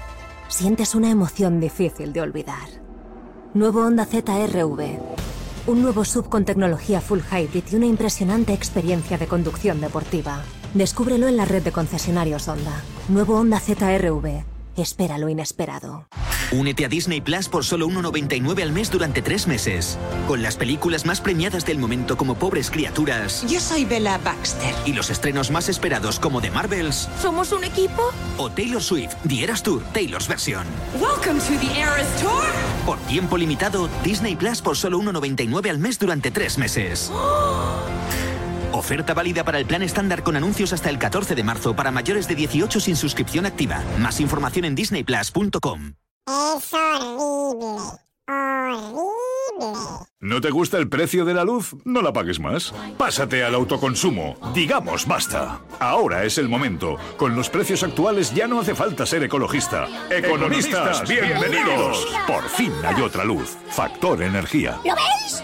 sientes una emoción difícil de olvidar. Nuevo Honda ZRV. Un nuevo sub con tecnología full hybrid y una impresionante experiencia de conducción deportiva. Descúbrelo en la red de concesionarios Honda. Nuevo Honda ZRV. Espera lo inesperado. Únete a Disney Plus por solo 1,99 al mes durante tres meses. Con las películas más premiadas del momento como Pobres Criaturas. Yo soy Bella Baxter. Y los estrenos más esperados como The Marvels. ¿Somos un equipo? O Taylor Swift, The Eras Tour, Taylor's versión. Welcome to the Eras Tour. Por tiempo limitado, Disney Plus por solo 1,99 al mes durante tres meses. Oferta válida para el plan estándar con anuncios hasta el 14 de marzo para mayores de 18 sin suscripción activa. Más información en disneyplus.com. Es horrible. Horrible. ¿No te gusta el precio de la luz? No la pagues más. Pásate al autoconsumo. Digamos basta. Ahora es el momento. Con los precios actuales ya no hace falta ser ecologista. Economistas, bienvenidos. Por fin hay otra luz. Factor energía. ¿Lo veis?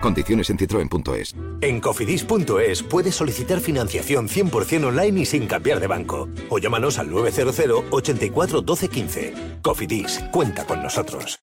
Condiciones en citroen.es. En cofidis.es puedes solicitar financiación 100% online y sin cambiar de banco. O llámanos al 900 84 12 15. Cofidis, cuenta con nosotros.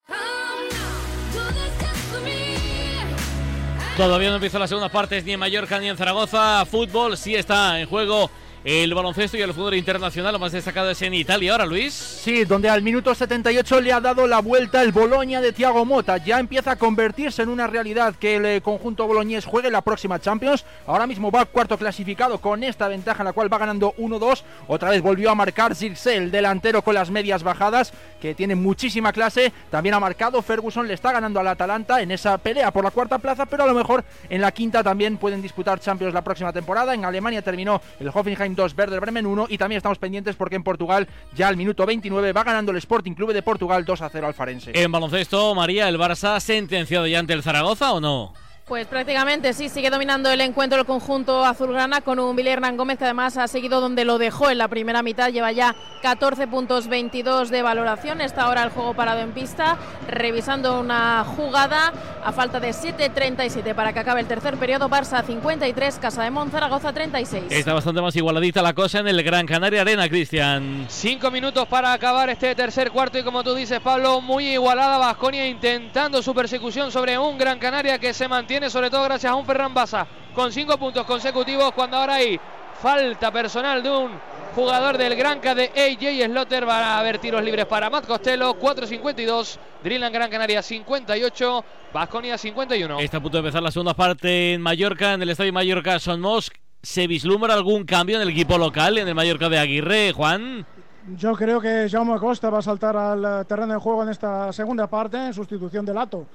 Todavía no empiezan las segundas partes ni en Mallorca ni en Zaragoza. Fútbol sí está en juego el baloncesto y el fútbol internacional. Lo más destacado es en Italia ahora, Luis. Sí, donde al minuto 78 le ha dado la vuelta el Boloña de Thiago Mota. Ya empieza a convertirse en una realidad que el eh, conjunto boloñés juegue la próxima Champions. Ahora mismo va cuarto clasificado con esta ventaja en la cual va ganando 1-2. Otra vez volvió a marcar Zirkzee, el delantero con las medias bajadas, que tiene muchísima clase. También ha marcado Ferguson, le está ganando al Atalanta en esa pelea por la cuarta plaza, pero a lo mejor en la quinta también pueden disputar Champions la próxima temporada. En Alemania terminó el Hoffenheim 2, Werder Bremen 1 y también estamos pendientes porque en Portugal ya al minuto 29 va ganando el Sporting Club de Portugal 2 a 0 al Farense. En baloncesto, María, ¿el Barça sentenciado ya ante el Zaragoza o no? Pues prácticamente sí, sigue dominando el encuentro el conjunto azulgrana con un Billy Hernán Gómez que además ha seguido donde lo dejó en la primera mitad, lleva ya 14 puntos 22 de valoración, está ahora el juego parado en pista, revisando una jugada a falta de 7.37 para que acabe el tercer periodo, Barça 53, Casa de Monzaragoza 36. Está bastante más igualadita la cosa en el Gran Canaria Arena, Cristian. Cinco minutos para acabar este tercer cuarto y como tú dices, Pablo, muy igualada Vasconia intentando su persecución sobre un Gran Canaria que se mantiene sobre todo gracias a un Ferran Basa con cinco puntos consecutivos cuando ahora hay falta personal de un jugador del Granca de AJ Slotter. Va a haber tiros libres para Matt Costello, 4.52. Dreamland Gran Canaria 58, Vasconia 51. Está a punto de empezar la segunda parte en Mallorca, en el estadio Mallorca Son. ¿Se vislumbra algún cambio en el equipo local, en el Mallorca de Aguirre, Juan? Yo creo que Jaume Costa va a saltar al terreno de juego en esta segunda parte en sustitución de Lato.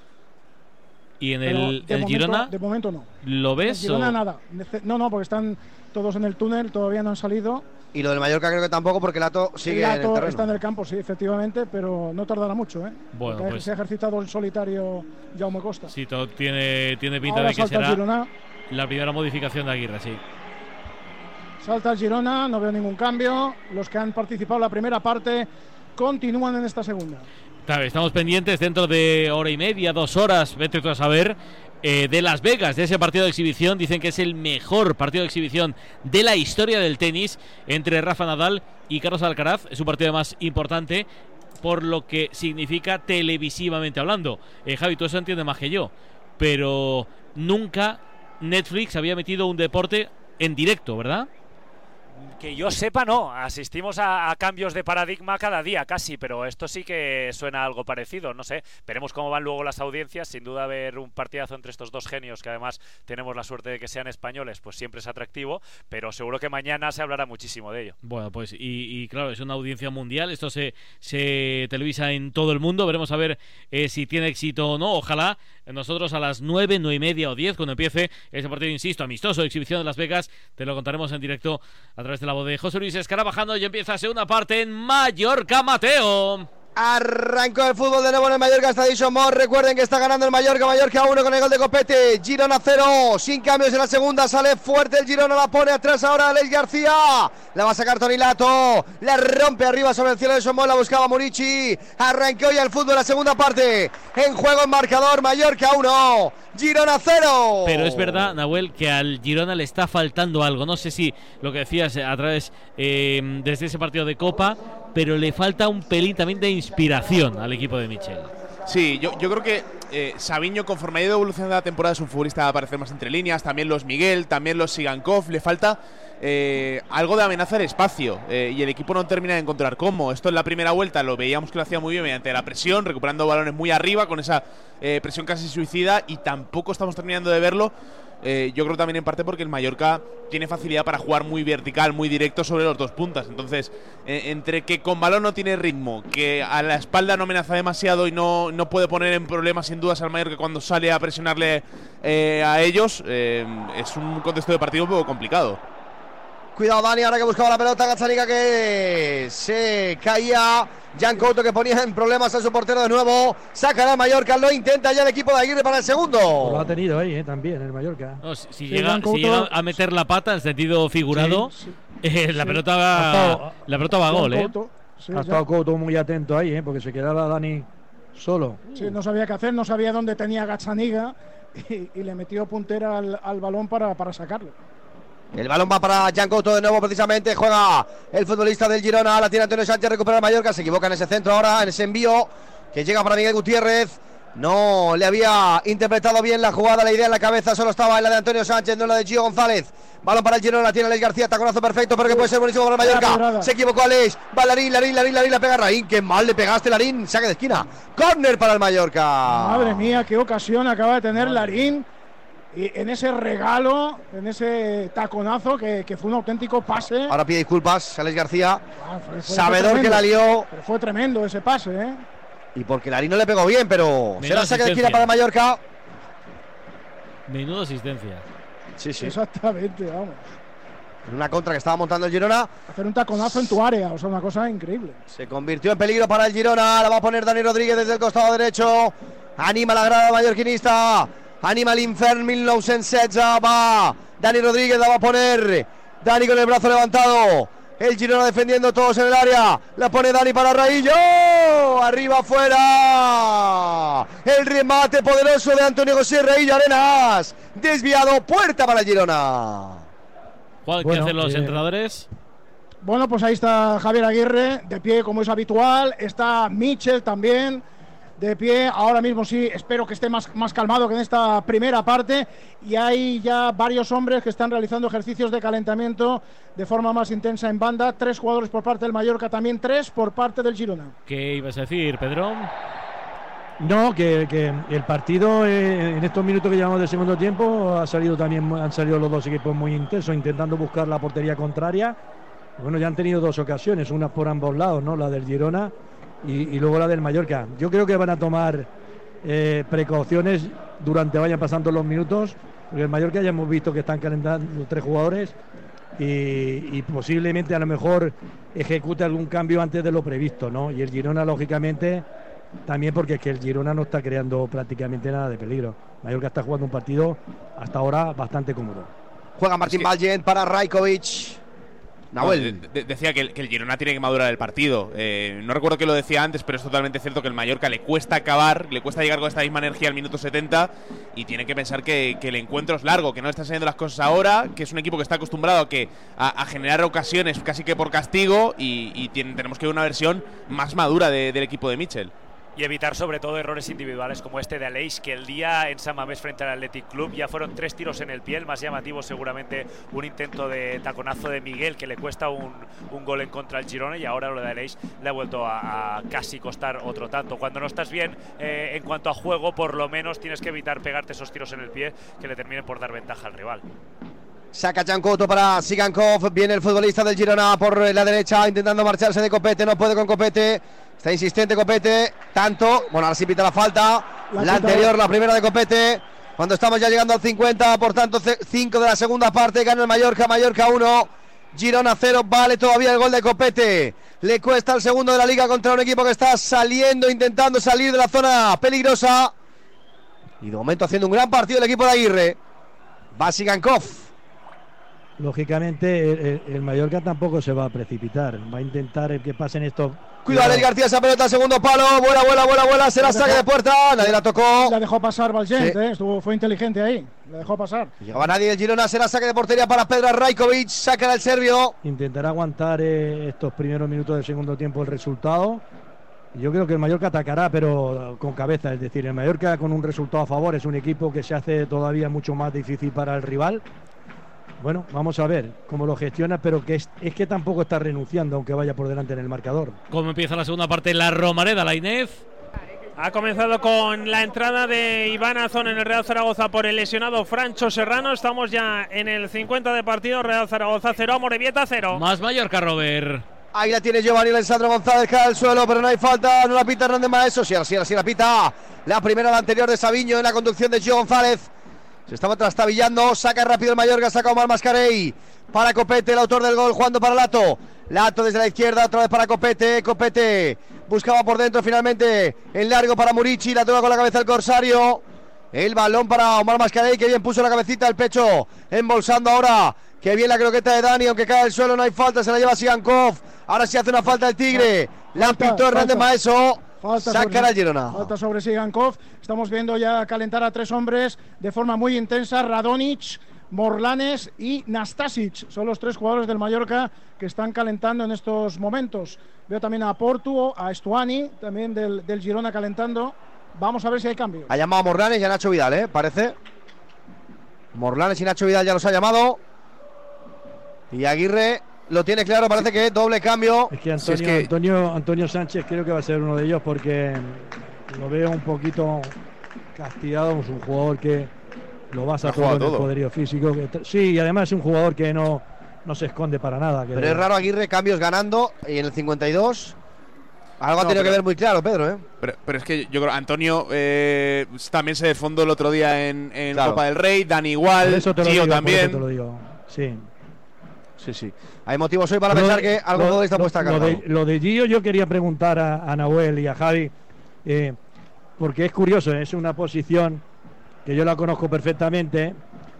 ¿Y en el, de el momento- Girona? De momento no. ¿Lo ves? En Girona o- nada. No, no, porque están todos en el túnel, todavía no han salido. Y lo del Mallorca creo que tampoco, porque Lato sigue en el Lato terreno. está en el campo, sí, efectivamente, pero no tardará mucho, ¿eh? Bueno, pues- se ha ejercitado el solitario Jaume Costa. Sí, todo tiene, tiene pinta Ahora de que será Girona. la primera modificación de Aguirre, sí. Salta el Girona, no veo ningún cambio. Los que han participado en la primera parte continúan en esta segunda. Estamos pendientes dentro de hora y media, dos horas, vete tú a saber, eh, de Las Vegas, de ese partido de exhibición. Dicen que es el mejor partido de exhibición de la historia del tenis entre Rafa Nadal y Carlos Alcaraz. Es un partido más importante por lo que significa televisivamente hablando. Eh, Javi, tú eso entiendes más que yo. Pero nunca Netflix había metido un deporte en directo, ¿verdad? Que yo sepa, no. Asistimos a, cambios de paradigma cada día, casi, pero esto sí que suena algo parecido. No sé. Veremos cómo van luego las audiencias. Sin duda, ver un partidazo entre estos dos genios, que además tenemos la suerte de que sean españoles, pues siempre es atractivo. Pero seguro que mañana se hablará muchísimo de ello. Bueno, pues, y, y claro, es una audiencia mundial. Esto se, se televisa en todo el mundo. Veremos a ver eh, si tiene éxito o no. Ojalá nosotros a las nueve, nueve y media o diez, cuando empiece ese partido, insisto, amistoso, exhibición de Las Vegas, te lo contaremos en directo a través de la voz de José Luis Escarabajando y empieza segunda parte en Mallorca, Mateo. Arrancó el fútbol de nuevo en el Mallorca Stadium Mor. Recuerden que está ganando el Mallorca. Mallorca 1 con el gol de Copete. Girona 0. Sin cambios en la segunda. Sale fuerte el Girona. La pone atrás ahora Alex García. La va a sacar Tonilato. La rompe arriba sobre el cielo de Somos. La buscaba Murici. Arrancó ya el fútbol la segunda parte. En juego en marcador. Mallorca 1. Girona 0. Pero es verdad, Nahuel, que al Girona le está faltando algo. No sé si lo que decías a través eh, desde ese partido de Copa, pero le falta un pelín también de inspiración al equipo de Michel. Sí, yo, creo que eh, conforme ha ido evolucionando la temporada, es un futbolista a aparecer más entre líneas. También los Miguel, también los Sigankov. Le falta eh, algo de amenaza al espacio eh, y el equipo no termina de encontrar cómo. Esto en la primera vuelta lo veíamos que lo hacía muy bien mediante la presión, recuperando balones muy arriba con esa eh, presión casi suicida y tampoco estamos terminando de verlo. Eh, yo creo también en parte porque el Mallorca tiene facilidad para jugar muy vertical, muy directo sobre los dos puntas. Entonces, eh, entre que con balón no tiene ritmo, que a la espalda no amenaza demasiado y no, no puede poner en problemas sin dudas al Mallorca cuando sale a presionarle eh, a ellos, es un contexto de partido un poco complicado. Cuidado Dani, ahora que buscaba la pelota Gazzaniga que se caía. Jan Couto que ponía en problemas a su portero de nuevo. Saca a Mallorca, lo intenta ya el equipo de Aguirre para el segundo. Lo ha tenido ahí eh, también el Mallorca. No, si, si Sí, llega, Jan si Couto- llega a meter la pata en sentido figurado, Sí, eh, la Sí. pelota va, estado- la pelota va a gol, ¿eh? Couto, ha estado Couto muy atento ahí, eh, porque se quedaba Dani solo. Sí, no sabía qué hacer, no sabía dónde tenía Gazzaniga y, y le metió puntera al, al balón para, para sacarlo. El balón va para Jan Couto de nuevo, precisamente. Juega el futbolista del Girona. La tiene Antonio Sánchez, recupera el Mallorca. Se equivoca en ese centro ahora, en ese envío que llega para Miguel Gutiérrez. No le había interpretado bien la jugada, la idea en la cabeza solo estaba en la de Antonio Sánchez, no en la de Gio González. Balón para el Girona, tiene Alex García, taconazo perfecto, pero que puede ser buenísimo para. Mallorca. Se equivocó Alex, va Larín, Larín, Larín, Larín, la pega Raín. Qué mal le pegaste, Larín, saque de esquina. Córner para el Mallorca. Madre mía, qué ocasión acaba de tener Larín y en ese regalo, en ese taconazo que, que fue un auténtico pase. Ahora pide disculpas, Alex García. Ah, fue- fue Sabedor que la lió. Pero fue tremendo ese pase, ¿eh? Y porque Larín no le pegó bien, pero será saque de esquina para el Mallorca. Menuda asistencia. Sí, sí. Exactamente, vamos. En una contra que estaba montando el Girona. Hacer un taconazo en tu área, o sea, una cosa increíble. Se convirtió en peligro para el Girona. La va a poner Dani Rodríguez desde el costado derecho. Anima la grada mallorquinista. Anima el infern 1916. Va. Dani Rodríguez la va a poner. Dani con el brazo levantado. El Girona defendiendo todos en el área. La pone Dani para Raillo. Arriba afuera. El remate poderoso de Antonio José Raillo Arenas. Desviado. Puerta para el Girona. ¿Qué Bueno, hacen los eh, entrenadores? Bueno, pues ahí está Javier Aguirre, de pie como es habitual. Está Michel también, de pie. Ahora mismo sí, espero que esté más, más calmado que en esta primera parte. Y hay ya varios hombres que están realizando ejercicios de calentamiento de forma más intensa en banda. Tres jugadores por parte del Mallorca, también tres por parte del Girona. ¿Qué ibas a decir, Pedro? No, que, que el partido eh, en estos minutos que llevamos del segundo tiempo ha salido también han salido los dos equipos muy intensos intentando buscar la portería contraria. Bueno, ya han tenido dos ocasiones, una por ambos lados, ¿no? La del Girona y, y luego la del Mallorca. Yo creo que van a tomar eh, precauciones durante vayan pasando los minutos, porque el Mallorca ya hemos visto que están calentando tres jugadores y, y posiblemente a lo mejor ejecute algún cambio antes de lo previsto, ¿no? Y el Girona, lógicamente, también porque es que el Girona no está creando prácticamente nada de peligro. Mallorca está jugando un partido hasta ahora bastante cómodo. Juega Martín Vallen para Rajkovic. Nahuel. No, de- de- decía que el, que el Girona tiene que madurar el partido. Eh, no recuerdo que lo decía antes, pero es totalmente cierto que el Mallorca le cuesta acabar, le cuesta llegar con esta misma energía al minuto 70 y tiene que pensar que, que el encuentro es largo, que no le están saliendo las cosas ahora, que es un equipo que está acostumbrado a, que, a, a generar ocasiones casi que por castigo y, tenemos que ver una versión más madura de- del equipo de Mitchell. Y evitar sobre todo errores individuales como este de Aleix, que el día en San frente al Athletic Club ya fueron tres tiros en el pie, el más llamativo seguramente un intento de taconazo de Miguel que le cuesta un, gol en contra al Girona y ahora lo de Aleix le ha vuelto a, casi costar otro tanto. Cuando no estás bien eh, en cuanto a juego, por lo menos tienes que evitar pegarte esos tiros en el pie que le terminen por dar ventaja al rival. Saca Jancoto para Sigankov. Viene el futbolista del Girona por la derecha, intentando marcharse de Copete. No puede con Copete. Está insistente Copete. Tanto. Bueno, ahora sí pita la falta. La, anterior, la primera de Copete. Cuando estamos ya llegando al 50, por tanto, 5 de la segunda parte. Gana el Mallorca. Mallorca 1. Girona 0. Vale todavía el gol de Copete. Le cuesta el segundo de la liga contra un equipo que está saliendo, intentando salir de la zona peligrosa. Y de momento haciendo un gran partido el equipo de Aguirre. Va Sigankov. Lógicamente, el, el- el Mallorca tampoco se va a precipitar. Va a intentar que pasen estos. Cuidado Alex García, esa pelota segundo palo. Vuela, vuela, vuela, vuela. Será saque de puerta. Nadie la tocó. La dejó pasar Valgent, Sí. eh, estuvo, fue inteligente ahí. La dejó pasar. Llegaba nadie el Girona. Será saque de portería para Pedro Rajkovic. Saca el serbio. Intentará aguantar eh, estos primeros minutos del segundo tiempo el resultado. Yo creo que el Mallorca atacará, pero con cabeza. Es decir, el Mallorca con un resultado a favor es un equipo que se hace todavía mucho más difícil para el rival. Bueno, vamos a ver cómo lo gestiona, pero que es, es que tampoco está renunciando, aunque vaya por delante en el marcador. ¿Cómo empieza la segunda parte? La Romareda, la Inés. Ha comenzado con la entrada de Iván Azón en el Real Zaragoza por el lesionado Francho Serrano. Estamos ya en el 50 de partido. Real Zaragoza 0, Morevieta 0. Más Mallorca, Robert. Ahí la tiene Giovanni Alessandro González, cae al suelo, pero no hay falta, no la pita Hernández Maeso, sí, sí, sí la pita. La primera, la anterior de Sabiño en la conducción de Gio González. Se estaba trastabillando, saca rápido el Mallorca, saca Omar Mascarey. Para Copete, el autor del gol, jugando para Lato. Lato desde la izquierda, otra vez para Copete, Copete. Buscaba por dentro finalmente el largo para Murici, la toca con la cabeza el Corsario. El balón para Omar Mascarey, que bien puso la cabecita al pecho, embolsando ahora. Que bien la croqueta de Dani, aunque cae al suelo, no hay falta, se la lleva Sigankov. Ahora sí hace una falta el Tigre. La pitó Hernández. Maeso. Falta sobre- al Girona. Falta sobre Sigankov. Estamos viendo ya calentar a tres hombres de forma muy intensa. Radonic, Morlanes y Nastasic. Son los tres jugadores del Mallorca que están calentando en estos momentos. Veo también a Portu, a Estuani, también del, del Girona calentando. Vamos a ver si hay cambio. Ha llamado a Morlanes y a Nacho Vidal, ¿eh? Parece. Morlanes y Nacho Vidal ya los ha llamado. Y Aguirre lo tiene claro, parece que doble cambio. Es que Si Antonio, es que- Antonio, Antonio Sánchez creo que va a ser uno de ellos porque lo veo un poquito castigado. Es un jugador que lo Ha jugado en el todo. poderío físico. que sí, y además es un jugador que no, no se esconde para nada. que- Pero es raro Aguirre, cambios ganando. Y en el 52. Algo ha No, tenido que ver muy claro, Pedro, ¿eh? Pero, pero es que yo creo Antonio eh, también se desfondó el otro día en, en Claro. Copa del Rey, Dani igual, Por eso te lo Gio también. eso te lo digo. Sí. Sí, sí. Hay motivos hoy para Lo- pensar que algo lo- está puesta a lo de, lo de Gio yo quería preguntar a, a Nahuel y a Javi, eh, porque es curioso, es una posición que yo la conozco perfectamente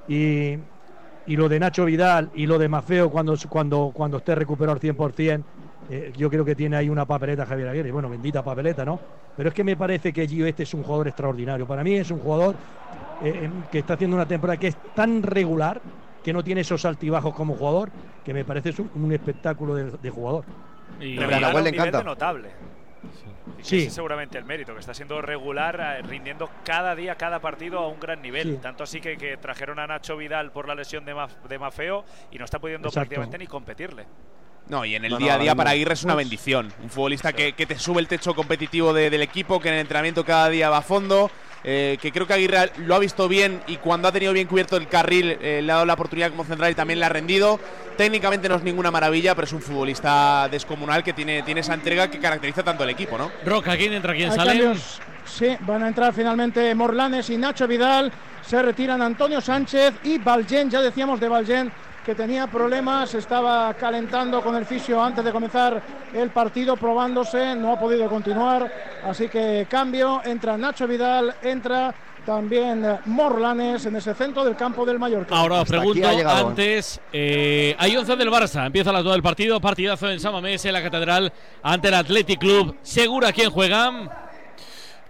y, y lo de Nacho Vidal y lo de Mafeo cuando, cuando, cuando esté recuperado al 100%, eh, yo creo que tiene ahí una papeleta Javier Aguirre, bueno, bendita papeleta, ¿no? Pero es que me parece que Gio este es un jugador extraordinario, para mí es un jugador eh, que está haciendo una temporada que es tan regular que no tiene esos altibajos como jugador, que me parece un, un espectáculo de, de jugador. Y regular a le encanta. notable. Y que Sí. ese es seguramente el mérito, que está siendo regular, eh, rindiendo cada día, cada partido a un gran nivel. Sí. Tanto así que, que trajeron a Nacho Vidal por la lesión de, Maf- de Mafeo y no está pudiendo Exacto. prácticamente ni competirle. No, y en el No, no, día a día para Aguirre es una bendición. Un futbolista que, que te sube el techo competitivo de- del equipo, que en el entrenamiento cada día va a fondo. eh, que creo que Aguirre lo ha visto bien y cuando ha tenido bien cubierto el carril eh, le ha dado la oportunidad como central y también le ha rendido. Técnicamente no es ninguna maravilla, pero es un futbolista descomunal que tiene, tiene esa entrega que caracteriza tanto al equipo, ¿no? Roca, ¿quién entra? ¿Quién Hay sale? cambios. Sí, van a entrar finalmente Morlanes y Nacho Vidal. Se retiran Antonio Sánchez y Valgen. Ya decíamos de Valgen que tenía problemas, estaba calentando con el fisio antes de comenzar el partido, probándose, no ha podido continuar. Así que cambio, entra Nacho Vidal, entra también Morlanes en ese centro del campo del Mallorca. Ahora os pregunto, antes, eh, hay 11 del Barça, empieza las 2 del partido, partidazo en Samamés, en la Catedral, ante el Athletic Club. ¿Segura quién juega?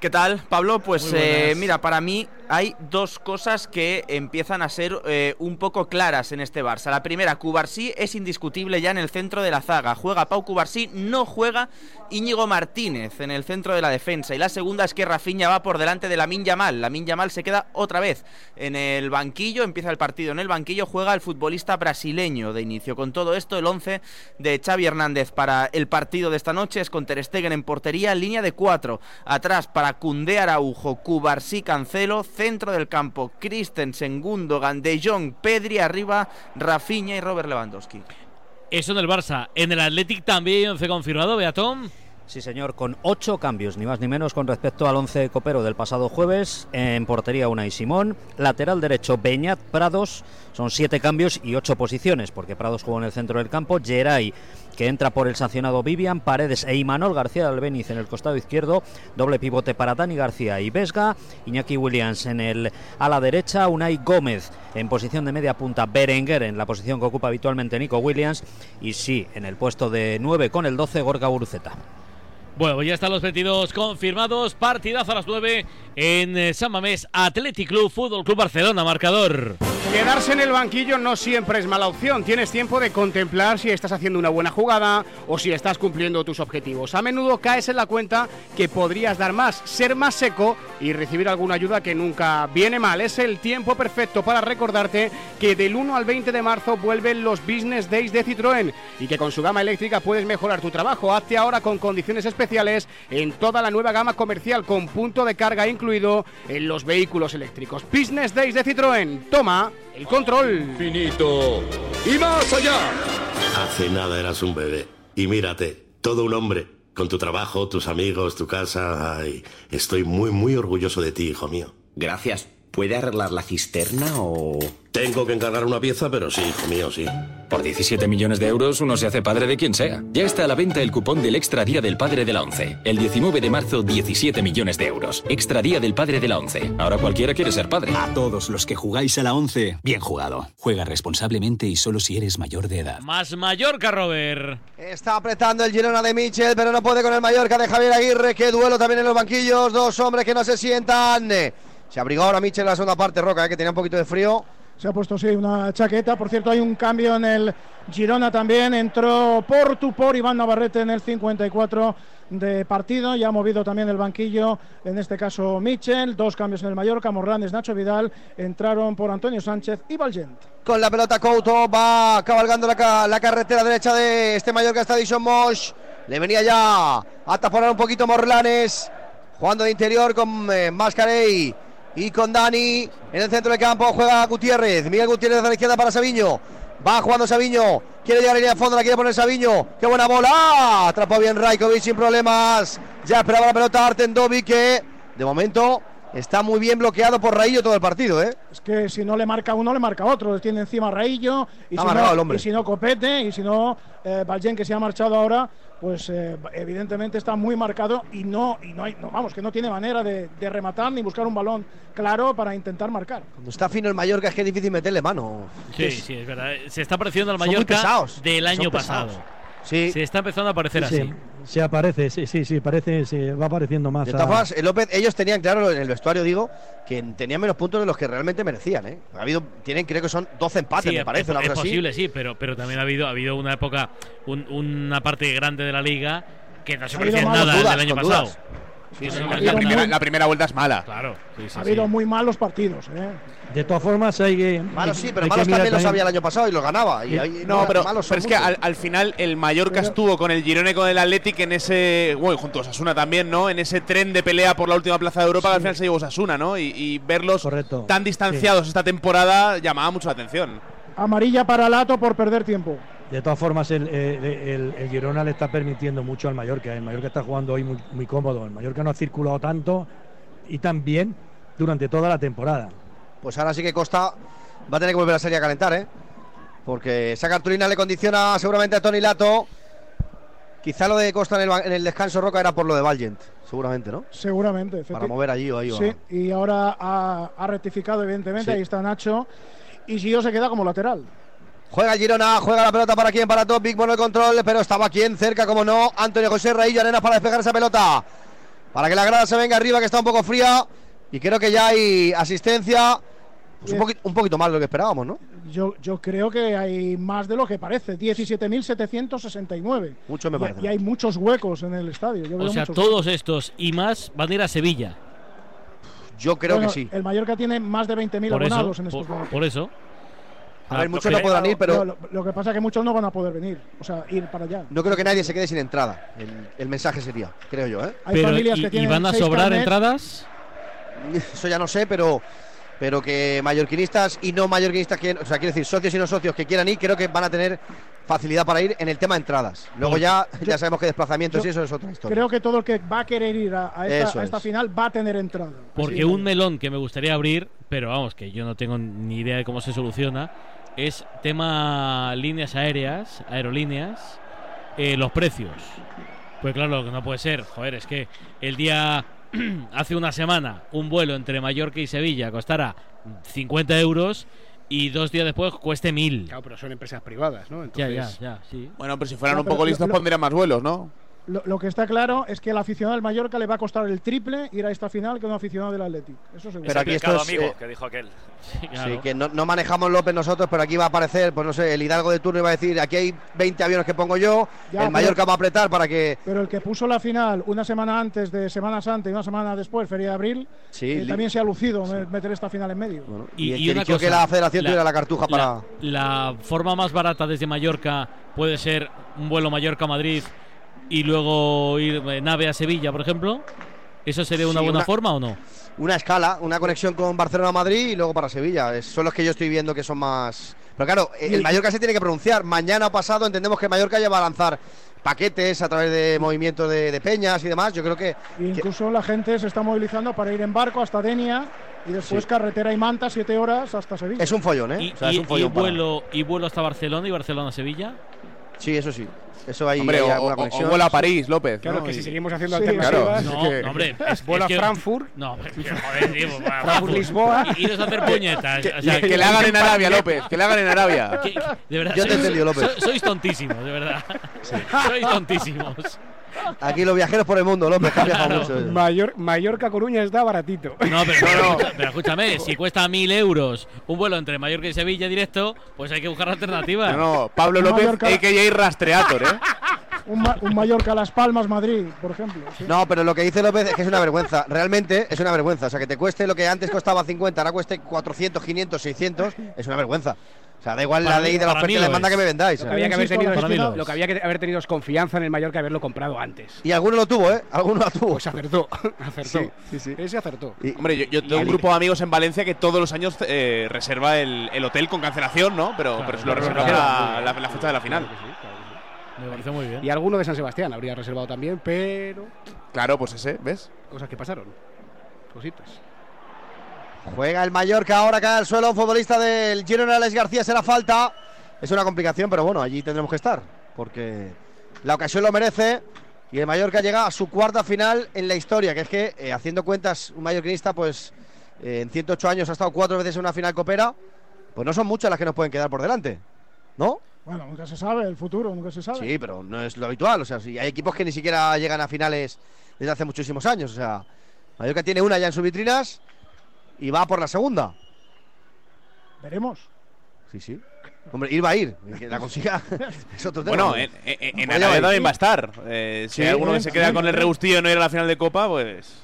¿Qué tal, Pablo? Pues eh, mira, para mí hay dos cosas que empiezan a ser eh, un poco claras en este Barça. La primera, Cubarsí es indiscutible ya en el centro de la zaga. Juega Pau Cubarsí, no juega Íñigo Martínez en el centro de la defensa. Y la segunda es que Rafinha va por delante de la Yamal. La Yamal se queda otra vez en el banquillo, empieza el partido en el banquillo, juega el futbolista brasileño de inicio. Con todo esto, el 11 de Xavi Hernández para el partido de esta noche es con Ter Stegen en portería, línea de cuatro. Atrás para Cundé Araujo, Cubarsí Cancelo, centro del campo, Christensen, Gundogan, De Jong, Pedri, arriba, Rafinha y Robert Lewandowski. Eso en el Barça. En el Athletic también se confirmado, Beatón. Sí, señor, con ocho cambios, ni más ni menos con respecto al once copero del pasado jueves. En portería Una y Simón. Lateral derecho Beñat Prados. Son siete cambios y ocho posiciones, porque Prados jugó en el centro del campo. Geray que entra por el sancionado Vivian, Paredes e Imanol García Albeniz en el costado izquierdo, doble pivote para Dani García y Vesga, Iñaki Williams en el ala derecha, Unai Gómez en posición de media punta, Berenguer en la posición que ocupa habitualmente Nico Williams y sí, en el puesto de 9 con el 12 Gorka Buruceta. Bueno, pues ya están los partidos confirmados. Partidazo a las 9 en eh, San Mamés, Athletic Club, Fútbol Club Barcelona, marcador. Quedarse en el banquillo no siempre es mala opción. Tienes tiempo de contemplar si estás haciendo una buena jugada o si estás cumpliendo tus objetivos. A menudo caes en la cuenta que podrías dar más, ser más seco y recibir alguna ayuda que nunca viene mal. Es el tiempo perfecto para recordarte que del 1 al 20 de marzo vuelven los Business Days de Citroën y que con su gama eléctrica puedes mejorar tu trabajo. Hazte ahora con condiciones especiales en toda la nueva gama comercial con punto de carga incluido en los vehículos eléctricos. Business Days de Citroën. Toma el control. Finito. Y más allá. Hace nada eras un bebé. Y mírate, todo un hombre. Con tu trabajo, tus amigos, tu casa. Ay, estoy muy, muy orgulloso de ti, hijo mío. Gracias. ¿Puede arreglar la cisterna o...? Tengo que encargar una pieza, pero sí, hijo mío, sí. Por 17 millones de euros uno se hace padre de quien sea. Ya está a la venta el cupón del Extra Día del Padre de la ONCE. El 19 de marzo, 17 millones de euros. Extra Día del Padre de la ONCE. Ahora cualquiera quiere ser padre. A todos los que jugáis a la ONCE, bien jugado. Juega responsablemente y solo si eres mayor de edad. Más Mallorca, Robert. Está apretando el Girona de Michel, pero no puede con el Mallorca de Javier Aguirre. Qué duelo también en los banquillos. Dos hombres que no se sientan. Se abrigó ahora Michel en la segunda parte, Roca, eh, que tenía un poquito de frío. Se ha puesto, sí, una chaqueta. Por cierto, hay un cambio en el Girona también. Entró Portu por Iván Navarrete en el 54 de partido. Ya ha movido también el banquillo, en este caso Michel. Dos cambios en el Mallorca. Morlanes, Nacho Vidal. Entraron por Antonio Sánchez y Valgent. Con la pelota Couto va cabalgando la, la carretera derecha de este Mallorca está Dishon Mosh. Le venía ya a taponar un poquito Morlanes. Jugando de interior con eh, Mascarey y con Dani en el centro del campo juega Gutiérrez. Miguel Gutiérrez a la izquierda para Sabiño. Va jugando Sabiño. Quiere llegar a línea de fondo, la quiere poner Sabiño. Qué buena bola. Atrapó bien Raikovic sin problemas. Ya esperaba la pelota Artendovi que de momento está muy bien bloqueado por Raillo todo el partido, ¿eh? Es que si no le marca uno, le marca otro. Tiene encima Raillo. Y, si no, el hombre. y si no, Copete. Y si no, eh, Valgen, que se ha marchado ahora, pues eh, evidentemente está muy marcado y no, y no hay, no, vamos, que no tiene manera de, de rematar ni buscar un balón claro para intentar marcar. Cuando está fino el Mallorca es que es difícil meterle mano. Sí, Es- sí, es verdad. Se está pareciendo al Mallorca pesados, del año pesados. Sí. Se está empezando a parecer Sí, así. se aparece, sí, sí, sí, parece, se va apareciendo más. De a- todas formas, eh, López, ellos tenían claro en el vestuario, digo, que tenían menos puntos de los que realmente merecían, ¿eh? Ha habido, tienen, creo que son 12 empates, Sí, me parece, es, una es cosa así. posible, sí, pero, pero también ha habido, ha habido una época, un- una parte grande de la liga que no se malos nada dudas, del año pasado. dudas. Sí, sí, La primera, muy- la primera vuelta es mala. Claro. ha habido muy malos partidos. ¿eh? De todas formas, hay que. Malos sí, pero malos también los había el año pasado y los ganaba. Y No, pero, pero es que al, al final el Mallorca estuvo con el Girona y con el Athletic en ese. Bueno, y junto a Osasuna también, ¿no? En ese tren de pelea por la última plaza de Europa que al final se llevó Osasuna, ¿no? Y, y verlos tan distanciados esta temporada llamaba mucho la atención. Amarilla para Lato por perder tiempo. De todas formas, el, el, el- el Girona le está permitiendo mucho al Mallorca. El Mallorca está jugando hoy muy, muy cómodo. El Mallorca no ha circulado tanto y tan bien durante toda la temporada. Pues ahora sí que Costa va a tener que volver a salir a calentar, ¿eh? Porque esa cartulina le condiciona seguramente a Tony Lato. Quizá lo de Costa en el, ba- en el descanso Roca era por lo de Valgent, seguramente, ¿no? Seguramente. Para mover allí o ahí. o Sí, y ahora ha, ha rectificado, evidentemente. Sí. Ahí está Nacho. Y Gio se queda como lateral. Juega Girona, juega la pelota para quién, para Topic, bueno el control, pero estaba quien cerca, como no, Antonio José Raillo Arenas para despejar esa pelota. Para que la grada se venga arriba, que está un poco fría. Y creo que ya hay asistencia pues un, poquito, un poquito más de lo que esperábamos, ¿no? Yo, yo creo que hay más de lo que parece, 17.769. Mucho me Y- parece. Y, hay muchos huecos en el estadio. yo O veo sea, todos estos y más van a ir a Sevilla. Yo creo Bueno, que sí. El Mallorca tiene más de 20.000 Por eso, abonados en por, estos momentos. por eso. A ver, Ah, muchos lo no podrán ir, pero Lo, lo que pasa es que muchos no van a poder venir. O sea, ir para allá. no creo que nadie se quede sin entrada. El, el mensaje sería, creo yo, ¿eh? Hay Pero, familias que ¿y- y tienen van a sobrar entradas? Eso ya no sé, pero pero que mallorquinistas y no mallorquinistas, que, o sea, quiero decir, socios y no socios que quieran ir, creo que van a tener facilidad para ir en el tema de entradas. Luego ya, yo- ya sabemos que desplazamientos yo y eso es otra historia. Creo que todo el que va a querer ir a, a esta, a final va a tener entrada. Porque un melón que me gustaría abrir, pero vamos, que yo no tengo ni idea de cómo se soluciona, es tema líneas aéreas, aerolíneas, eh, los precios. Pues claro, lo que no puede ser, joder, es que el día, hace una semana, un vuelo entre Mallorca y Sevilla costara 50 euros y dos días después cueste 1000. Claro, pero son empresas privadas, ¿no? Ya, ya, Entonces- ya, sí. Bueno, pero si fueran No, un poco lo- listos lo- pondrían más vuelos, ¿no? Lo, lo que está claro es que al aficionado del Mallorca le va a costar el triple ir a esta final que a un aficionado del Athletic. Eso seguro. Pero aquí esto es, amigo eh, que dijo aquel. Sí, que no, no manejamos López nosotros, pero aquí va a aparecer, pues no sé, el Hidalgo de turno iba a decir, aquí hay 20 aviones que pongo yo, Ya, el Mallorca pero- va a apretar para que... Pero el que puso la final una semana antes de Semana Santa y una semana después, Feria de Abril, Sí, eh, también se ha lucido me- meter esta final en medio. y el que eligió que la federación tuviera la cartuja para... La forma más barata desde Mallorca puede ser un vuelo Mallorca-Madrid y luego ir eh, nave a Sevilla, por ejemplo. ¿Eso sería una Sí, buena una- forma o no? Una escala, una conexión con Barcelona-Madrid y luego para Sevilla. Es- son los que yo estoy viendo que son más... Pero claro, eh, el Mallorca se tiene que pronunciar. Mañana o pasado entendemos que el Mallorca ya va a lanzar paquetes a través de movimientos de, de peñas y demás. Yo creo que... E incluso la gente se está movilizando para ir en barco hasta Denia y después Sí. carretera y manta, siete horas hasta Sevilla. Es un follón, ¿eh? Y, O sea, es y- un y follón para- vuelo, y vuelo hasta Barcelona y Barcelona-Sevilla. Sí, eso sí. Eso hay, Hombre, hay o, alguna o- conexión. o vuelo a París, López. Claro ¿no? que Y- si seguimos haciendo Sí, alternativas. No, que- no, hombre. es- Vuelo es a que- Frankfurt. No, joder, tío, pues, Frankfurt, Lisboa. Y- Iros a hacer puñetas. Que, o sea, que le hagan en Arabia, López. Que le hagan en Arabia. que- que- de verdad, Yo te he sois- entendido, López. so- sois tontísimos, de verdad. Sois tontísimos. Aquí los viajeros por el mundo, López, que Claro. mucho. Mayor, Mallorca Coruña está baratito. No, pero, pero escucha- pero escúchame, si cuesta mil euros un vuelo entre Mallorca y Sevilla directo, pues hay que buscar alternativas. No, no, Pablo López, Mallorca- a.k.a. Rastreator, ¿eh? Un, Ma- un Mallorca Las Palmas, Madrid, por ejemplo. sí. No, pero lo que dice López es que es una vergüenza. Realmente es una vergüenza. O sea, que te cueste lo que antes costaba 50, ahora cueste 400, 500, 600, es una vergüenza. O sea, da igual Para la ley de la oferta y la demanda es. que me vendáis. Lo que ¿sabes? había que haber tenido, lo es. que había que haber tenido es confianza en el Mallorca y haberlo comprado antes. Y alguno lo tuvo, ¿eh? Alguno lo tuvo. Pues acertó, acertó. Sí, sí, sí. Ese acertó. Y- Hombre, yo, yo tengo un el- grupo de amigos en Valencia que todos los años eh, reserva el, el hotel con cancelación, ¿no? Pero, pero se lo reserva la, la fecha de la final. Me parece muy bien. Y alguno de San Sebastián habría reservado también, pero Claro, pues ese, ¿ves? cosas que pasaron. Cositas. Juega el Mallorca, ahora cae al suelo un futbolista del Girona, Alex García, será falta. Es una complicación, pero bueno, allí tendremos que estar, porque la ocasión lo merece. Y el Mallorca llega a su cuarta final en la historia, que es que, eh, haciendo cuentas, un mallorquinista, pues eh, en 108 años ha estado cuatro veces en una final copera, pues no son muchas las que nos pueden quedar por delante, ¿no? Bueno, nunca se sabe, el futuro, nunca se sabe. Sí, pero no es lo habitual. O sea, si hay equipos que ni siquiera llegan a finales desde hace muchísimos años. O sea, Mallorca tiene una ya en sus vitrinas y va por la segunda. Veremos. Sí, sí. Hombre, ir va a ir. Que la consiga es otro tema. Bueno, en, en, en Pues Arabia también va a estar. Eh, si Sí, alguno bien, se queda con el regustillo de no ir a la final de Copa, pues.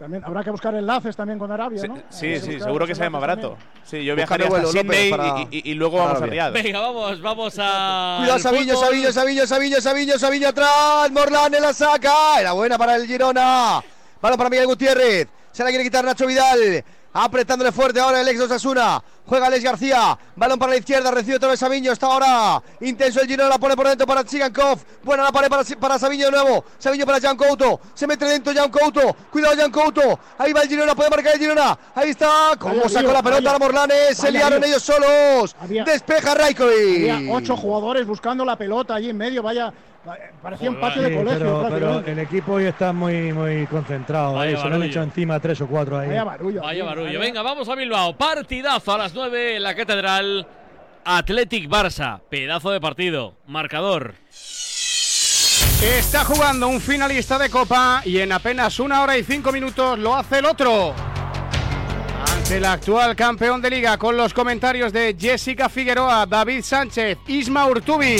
También habrá que buscar enlaces también con Arabia, Sí, ¿no? sí, sí, seguro que sale más barato. también. Sí, yo vuelo, hasta Sydney para- y, y- y luego vamos a. Riyadh. Venga, vamos, vamos a. Cuidado, Sabillo. Sabillo, Sabillo, Sabillo, Sabillo, Sabillo atrás. Morlán en la saca. Era buena para el Girona. Balón para Miguel Gutiérrez. Se la quiere quitar Nacho Vidal. Apretándole fuerte ahora el ex Osasuna. Juega Alex García. Balón para la izquierda. Recibe otra vez Sabiño. Está ahora intenso el Girona. La pone por dentro para Chigankov. Buena la pared para, para Sabiño de nuevo. Sabiño para Jan Couto. Se mete dentro Jan Couto. Cuidado Jan Couto. Ahí va el Girona. Puede marcar el Girona. Ahí está. Como sacó la pelota vaya- a Morlanes. Se liaron ellos solos. Había- Despeja Raikovic. Había ocho jugadores buscando la pelota allí en medio, vaya. Parecía un patio Sí, de colegio. pero, el equipo hoy está muy, muy concentrado. Vaya ahí. Se lo han hecho encima tres o cuatro ahí. Vaya barullo. Vaya barullo. vaya- Venga, vamos a Bilbao. Partidazo a las 9 en la Catedral. Athletic Barça. Pedazo de partido. Marcador. Está jugando un finalista de Copa y en apenas una hora y cinco minutos lo hace el otro. del actual campeón de liga con los comentarios de Jessica Figueroa, David Sánchez, Isma Urtubi.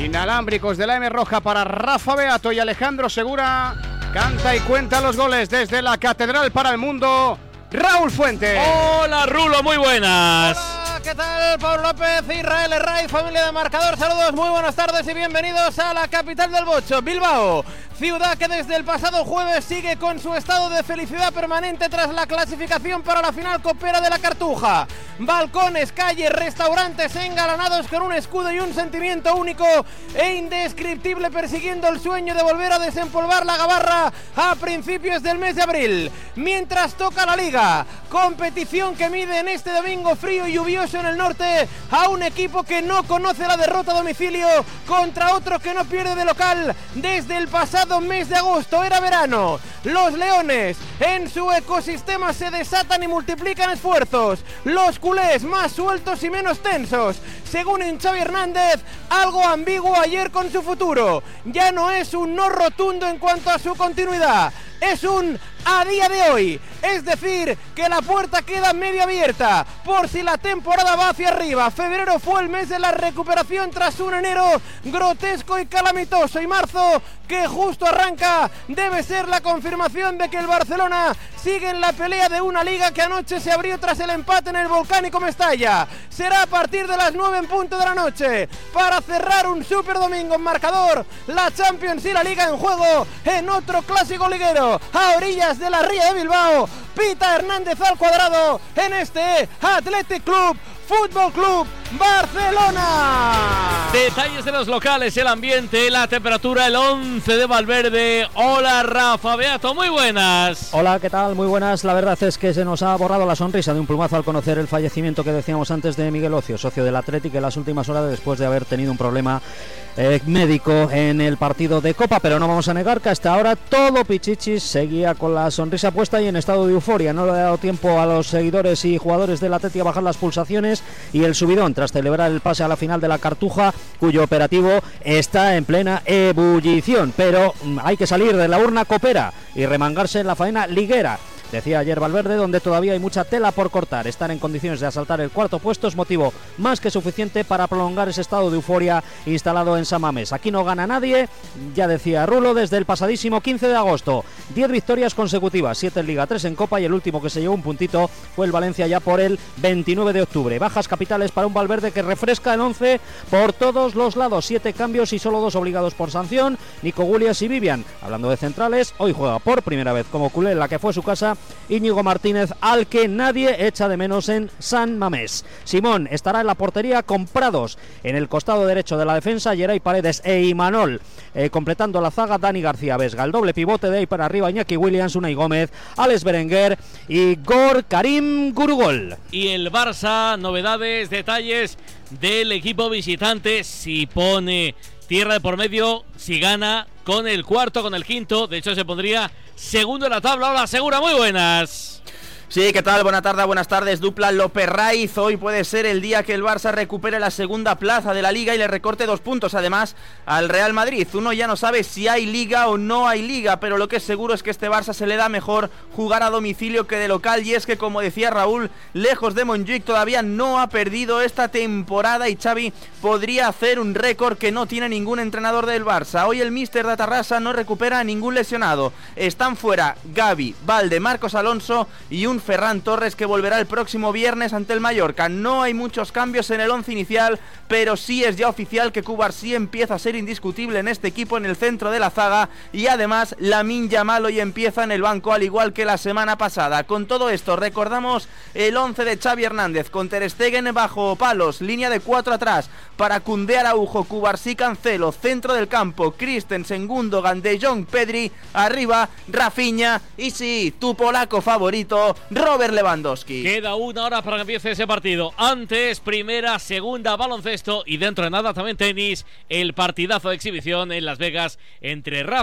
Inalámbricos de la M Roja para Rafa Beato y Alejandro Segura. Canta y cuenta los goles desde la Catedral para el Mundo. Raúl Fuente. Hola Rulo, muy buenas. ¿Qué tal? Paul López, Israel Herraiz, familia de marcador. Saludos, muy buenas tardes y bienvenidos a la capital del Bocho, Bilbao. Ciudad que desde el pasado jueves sigue con su estado de felicidad permanente tras la clasificación para la final copera de la Cartuja. Balcones, calles, restaurantes engalanados con un escudo y un sentimiento único e indescriptible persiguiendo el sueño de volver a desempolvar la gabarra a principios del mes de abril. Mientras toca la liga, competición que mide en este domingo frío y lluvioso en el norte a un equipo que no conoce la derrota a domicilio contra otro que no pierde de local desde el pasado mes de agosto, era verano. Los leones en su ecosistema se desatan y multiplican esfuerzos. Los culés más sueltos y menos tensos. Según Xavi Hernández, algo ambiguo ayer con su futuro. Ya no es un no rotundo en cuanto a su continuidad. Es un a día de hoy. Es decir, que la puerta queda medio abierta por si la temporada va hacia arriba. Febrero fue el mes de la recuperación tras un enero grotesco y calamitoso. Y marzo, que justo arranca, debe ser la confirmación de que el Barcelona sigue en la pelea de una liga que anoche se abrió tras el empate en el volcánico Mestalla. Será a partir de las 9 en punto de la noche para cerrar un super domingo en marcador. La Champions y la Liga en juego en otro clásico liguero a orillas de la Ría de Bilbao. Pita Hernández al cuadrado en este Athletic Club Fútbol Club Barcelona. Detalles de los locales, el ambiente, la temperatura, el 11 de Valverde. Hola Rafa Beato, muy buenas. Hola, ¿qué tal? Muy buenas. La verdad es que se nos ha borrado la sonrisa de un plumazo al conocer el fallecimiento que decíamos antes de Miguel Ocio, socio del Atlético en las últimas horas después de haber tenido un problema eh, médico en el partido de Copa, pero no vamos a negar que hasta ahora todo Pichichis seguía con la sonrisa puesta y en estado de euforia. No le ha dado tiempo a los seguidores y jugadores del Atlético a bajar las pulsaciones y el subidón tras celebrar el pase a la final de la Cartuja, cuyo operativo está en plena ebullición. Pero hay que salir de la urna copera y remangarse en la faena liguera. Decía ayer Valverde, donde todavía hay mucha tela por cortar. Estar en condiciones de asaltar el cuarto puesto es motivo más que suficiente para prolongar ese estado de euforia instalado en Samames. Aquí no gana nadie, ya decía Rulo, desde el pasadísimo 15 de agosto. 10 victorias consecutivas, 7 en Liga, 3 en Copa y el último que se llevó un puntito fue el Valencia ya por el 29 de octubre. Bajas capitales para un Valverde que refresca el 11 por todos los lados. 7 cambios y solo dos obligados por sanción. Nico Gulias y Vivian. Hablando de centrales, hoy juega por primera vez como culé en la que fue su casa Íñigo Martínez, al que nadie echa de menos en San Mamés. Simón estará en la portería con Prados. En el costado derecho de la defensa, Geray Paredes e Imanol. Eh, completando la zaga, Dani García Vesga. El doble pivote de ahí para arriba, Iñaki Williams, Unai Gómez, Alex Berenguer y Gor Karim Gurugol. Y el Barça, novedades, detalles del equipo visitante. Si pone tierra de por medio, si gana con el cuarto, con el quinto. De hecho, se pondría segundo en la tabla. Hola, Segura, muy buenas. Sí, ¿qué tal? Buenas tardes, buenas tardes. Dupla López Raiz. Hoy puede ser el día que el Barça recupere la segunda plaza de la liga y le recorte dos puntos además al Real Madrid. Uno ya no sabe si hay liga o no hay liga, pero lo que es seguro es que este Barça se le da mejor jugar a domicilio que de local. Y es que, como decía Raúl, lejos de Montjuic todavía no ha perdido esta temporada y Xavi podría hacer un récord que no tiene ningún entrenador del Barça. Hoy el Mister de Tarrasa no recupera a ningún lesionado. Están fuera Gaby, Valde, Marcos Alonso y un Ferran Torres que volverá el próximo viernes ante el Mallorca. No hay muchos cambios en el once inicial, pero sí es ya oficial que sí empieza a ser indiscutible en este equipo en el centro de la zaga y además Lamin Yamal hoy empieza en el banco al igual que la semana pasada. Con todo esto recordamos el 11 de Xavi Hernández con Ter Stegen bajo palos, línea de cuatro atrás para Cunde Araujo, Cubarsí Cancelo, centro del campo, Christensen, Gundogan, De Jong, Pedri, arriba Rafinha y sí, tu polaco favorito Robert Lewandowski. Queda una hora para que empiece ese partido. Antes, primera, segunda, baloncesto y dentro de nada también tenis. El partidazo de exhibición en Las Vegas entre Rafa